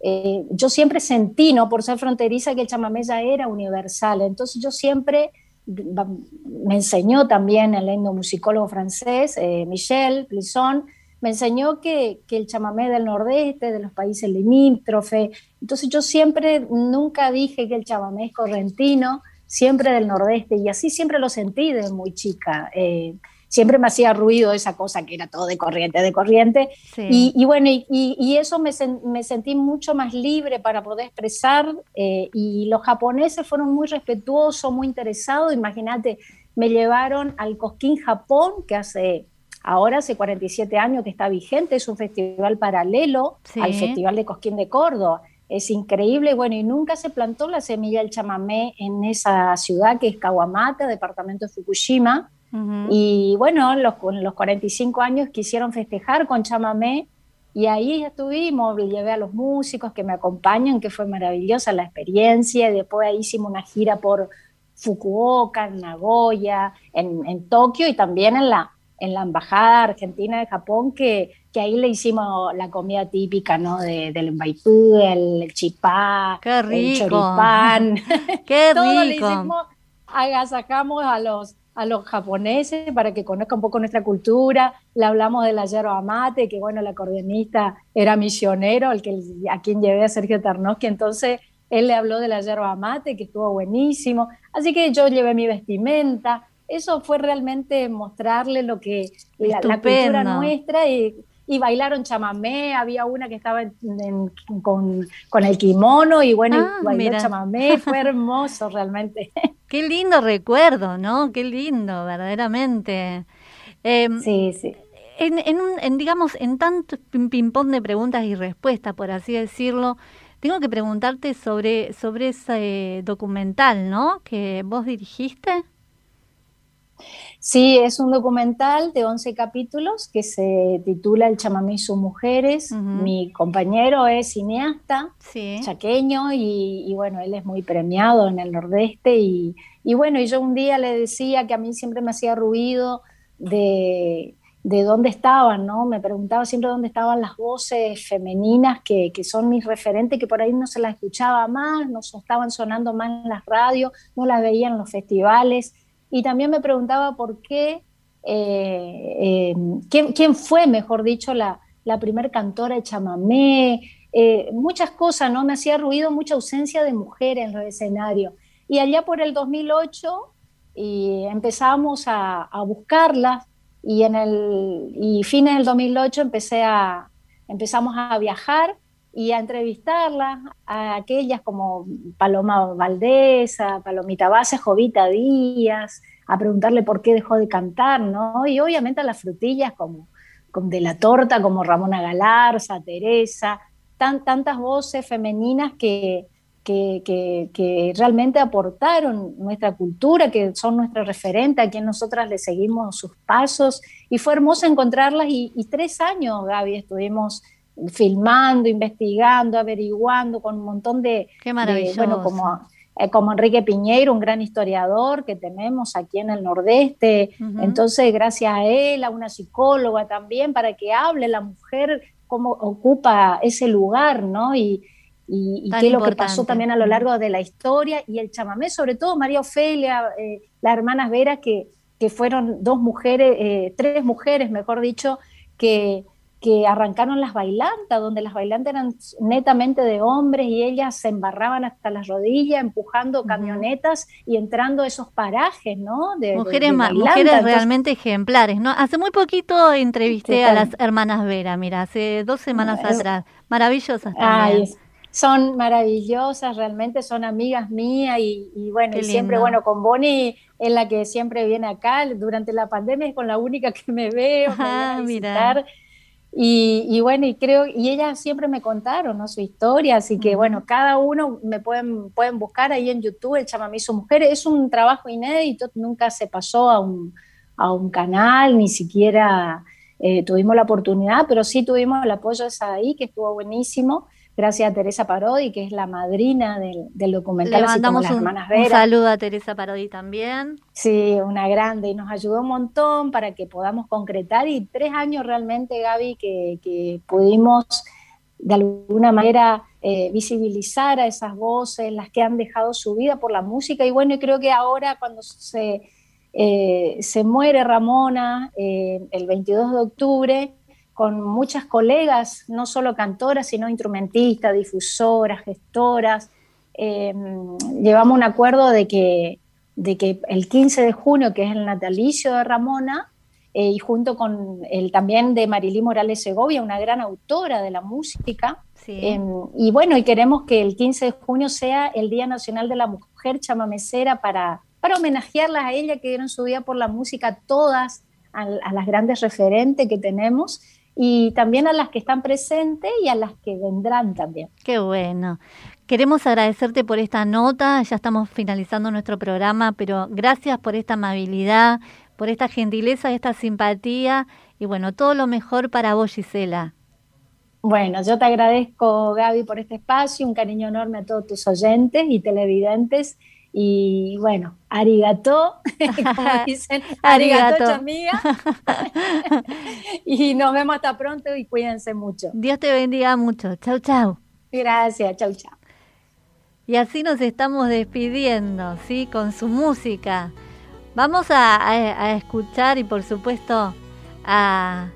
eh, yo siempre sentí, ¿no? Por ser fronteriza, que el chamamé ya era universal. Entonces, yo siempre me enseñó también el etnomusicólogo francés, eh, Michel Plisson, me enseñó que, que el chamamé del nordeste, de los países limítrofes, entonces yo siempre, nunca dije que el chamamé es correntino, siempre del nordeste, y así siempre lo sentí desde muy chica. Eh, siempre me hacía ruido esa cosa que era todo de corriente, de corriente. Sí. Y, y bueno, y, eso me, sen- me sentí mucho más libre para poder expresar. eh, y los japoneses fueron muy respetuosos, muy interesados. Imagínate, me llevaron al Cosquín Japón, que hace ahora hace 47 años que está vigente, es un festival paralelo Sí. al Festival de Cosquín de Córdoba. Es increíble, bueno, y nunca se plantó la semilla del chamamé en esa ciudad que es Kawamata, departamento de Fukushima. Ujú. Y bueno, los, con los 45 años quisieron festejar con chamamé y ahí estuvimos, le llevé a los músicos que me acompañan, que fue maravillosa la experiencia, y después ahí hicimos una gira por Fukuoka, en Nagoya, en, en Tokio y también en la, en la Embajada Argentina de Japón, que, que ahí le hicimos la comida típica, ¿no? De, del embaitú, el, el chipá, Qué el rico. choripán. Qué Todo le rico. hicimos, agasajamos a los, a los japoneses para que conozcan un poco nuestra cultura. Le hablamos de la yerba mate, que bueno, el acordeonista era misionero, el que, a quien llevé a Sergio Tarnowski, entonces él le habló de la yerba mate, que estuvo buenísimo. Así que yo llevé mi vestimenta. Eso fue realmente mostrarle lo que la, la cultura nuestra y, y bailaron chamamé. Había una que estaba en- en- con, con el kimono y bueno, y Ah, bailó mira. chamamé. Fue hermoso realmente. Qué lindo recuerdo, ¿no? Qué lindo, verdaderamente. Em, sí, sí. En, en un, en, digamos, en tanto ping- ping-pong de preguntas y respuestas, por así decirlo, tengo que preguntarte sobre, sobre ese documental, ¿no? Que vos dirigiste. Sí, es un documental de 11 capítulos que se titula El chamamé y sus mujeres. Mi compañero es cineasta, chaqueño, y, y bueno, él es muy premiado en el Nordeste. Y, y bueno, y yo un día le decía que a mí siempre me hacía ruido de, de dónde estaban, ¿no? Me preguntaba siempre dónde estaban las voces femeninas que, que son mis referentes, que por ahí no se las escuchaba más, no estaban sonando más en las radios, no las veía en los festivales. Y también me preguntaba por qué, eh, eh, ¿quién, quién fue, mejor dicho, la, la primer cantora de chamamé, eh, muchas cosas, ¿no? Me hacía ruido mucha ausencia de mujeres en los escenarios. Y allá por el 2008 y empezamos a, a buscarlas y en el y fines del 2008 empecé a empezamos a viajar y a entrevistarlas a aquellas como Paloma Valdesa, Palomita Base, Jovita Díaz, a preguntarle por qué dejó de cantar, ¿no? Y obviamente a las frutillas como, como de la torta, como Ramona Galarza, Teresa, tan, tantas voces femeninas que, que, que, que realmente aportaron nuestra cultura, que son nuestra referente, a quien nosotras le seguimos sus pasos. Y fue hermoso encontrarlas y, y tres años, Gaby, estuvimos filmando, investigando, averiguando con un montón de, Qué de, maravilloso. bueno, como, eh, como Enrique Piñeiro, un gran historiador que tenemos aquí en el Nordeste. Entonces, gracias a él, a una psicóloga también, para que hable la mujer cómo ocupa ese lugar, ¿no? Y, y, qué es lo que pasó también a lo largo de la historia y el chamamé, sobre todo María Ofelia, eh, las hermanas Vera, que, que fueron dos mujeres, eh, tres mujeres, mejor dicho, que, que arrancaron las bailantas, donde las bailantas eran netamente de hombres y ellas se embarraban hasta las rodillas, empujando camionetas y entrando a esos parajes, ¿no? De, Mujeres, de mujeres Entonces, realmente ejemplares, ¿no? Hace muy poquito entrevisté a las hermanas Vera, mira, hace dos semanas atrás. Maravillosas Ay, también. es- son maravillosas, realmente son amigas mías y, y bueno, y siempre, bueno, con Bonnie es la que siempre viene acá, durante la pandemia es con la única que me veo, me Ah, viene a mira. Y, y bueno, y creo, y ellas siempre me contaron, ¿no? Su historia, así que bueno, cada uno me pueden, pueden buscar ahí en YouTube, el Chamamé y su mujer, es un trabajo inédito, nunca se pasó a un, a un canal, ni siquiera eh, tuvimos la oportunidad, pero sí tuvimos el apoyo de Sadaí, que estuvo buenísimo, gracias a Teresa Parodi, que es la madrina del, del documental, Le así como mandamos las un, hermanas un Vera. saludo a Teresa Parodi también. Sí, una grande y nos ayudó un montón para que podamos concretar y tres años realmente, Gaby, que, que pudimos de alguna manera eh, visibilizar a esas voces, las que han dejado su vida por la música y bueno, y creo que ahora cuando se, eh, se muere Ramona eh, el 22 de octubre, con muchas colegas, no solo cantoras, sino instrumentistas, difusoras, gestoras, eh, llevamos un acuerdo de que, de que el 15 de junio, que es el natalicio de Ramona, eh, y junto con el también de Marilí Morales Segovia, una gran autora de la música. Em, y bueno, y queremos que el 15 de junio sea el Día Nacional de la Mujer Chamamecera para, para homenajearlas a ella que dieron su vida por la música, todas, a, a las grandes referentes que tenemos y también a las que están presentes y a las que vendrán también. Qué bueno. Queremos agradecerte por esta nota, ya estamos finalizando nuestro programa, pero gracias por esta amabilidad, por esta gentileza, esta simpatía y bueno, todo lo mejor para vos, Gisela. Bueno, yo te agradezco, Gaby, por este espacio, un cariño enorme a todos tus oyentes y televidentes. Y bueno, arigato, como dicen, arigato, Arigato. amiga. y nos vemos hasta pronto y cuídense mucho. Dios te bendiga mucho. Chau, chau. Gracias, chau, chau. Y así nos estamos despidiendo, ¿sí? Con su música. Vamos a, a- a escuchar y por supuesto a,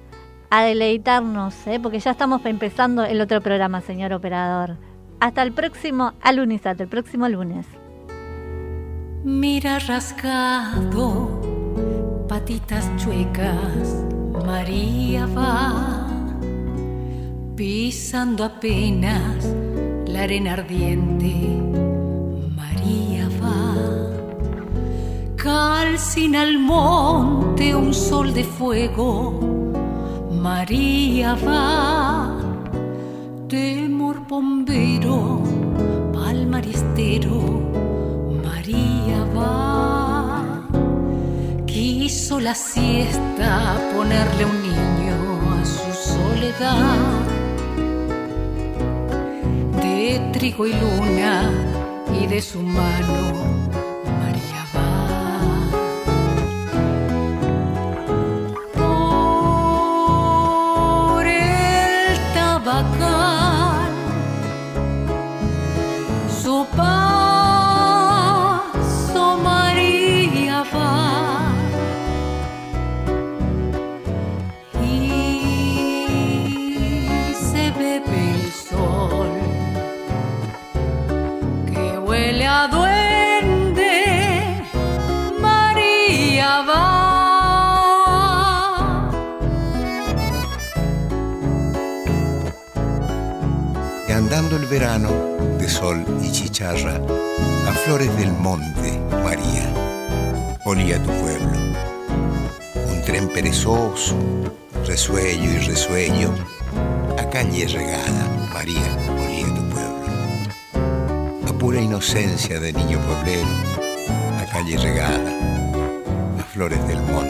a deleitarnos, ¿eh? porque ya estamos empezando el otro programa, señor operador. Hasta el próximo alunizato, el próximo lunes. Mira rascado, patitas chuecas, María va, pisando apenas la arena ardiente, María va, calcina al monte un sol de fuego, María va, temor bombero, palmaristero. María va. Quiso la siesta ponerle un niño a su soledad. De trigo y luna y de su mano verano de sol y chicharra, a flores del monte, María, olía tu pueblo. Un tren perezoso, resuello y resueño, a calle regada, María, olía tu pueblo. A pura inocencia de niño pueblero, a calle regada, a flores del monte,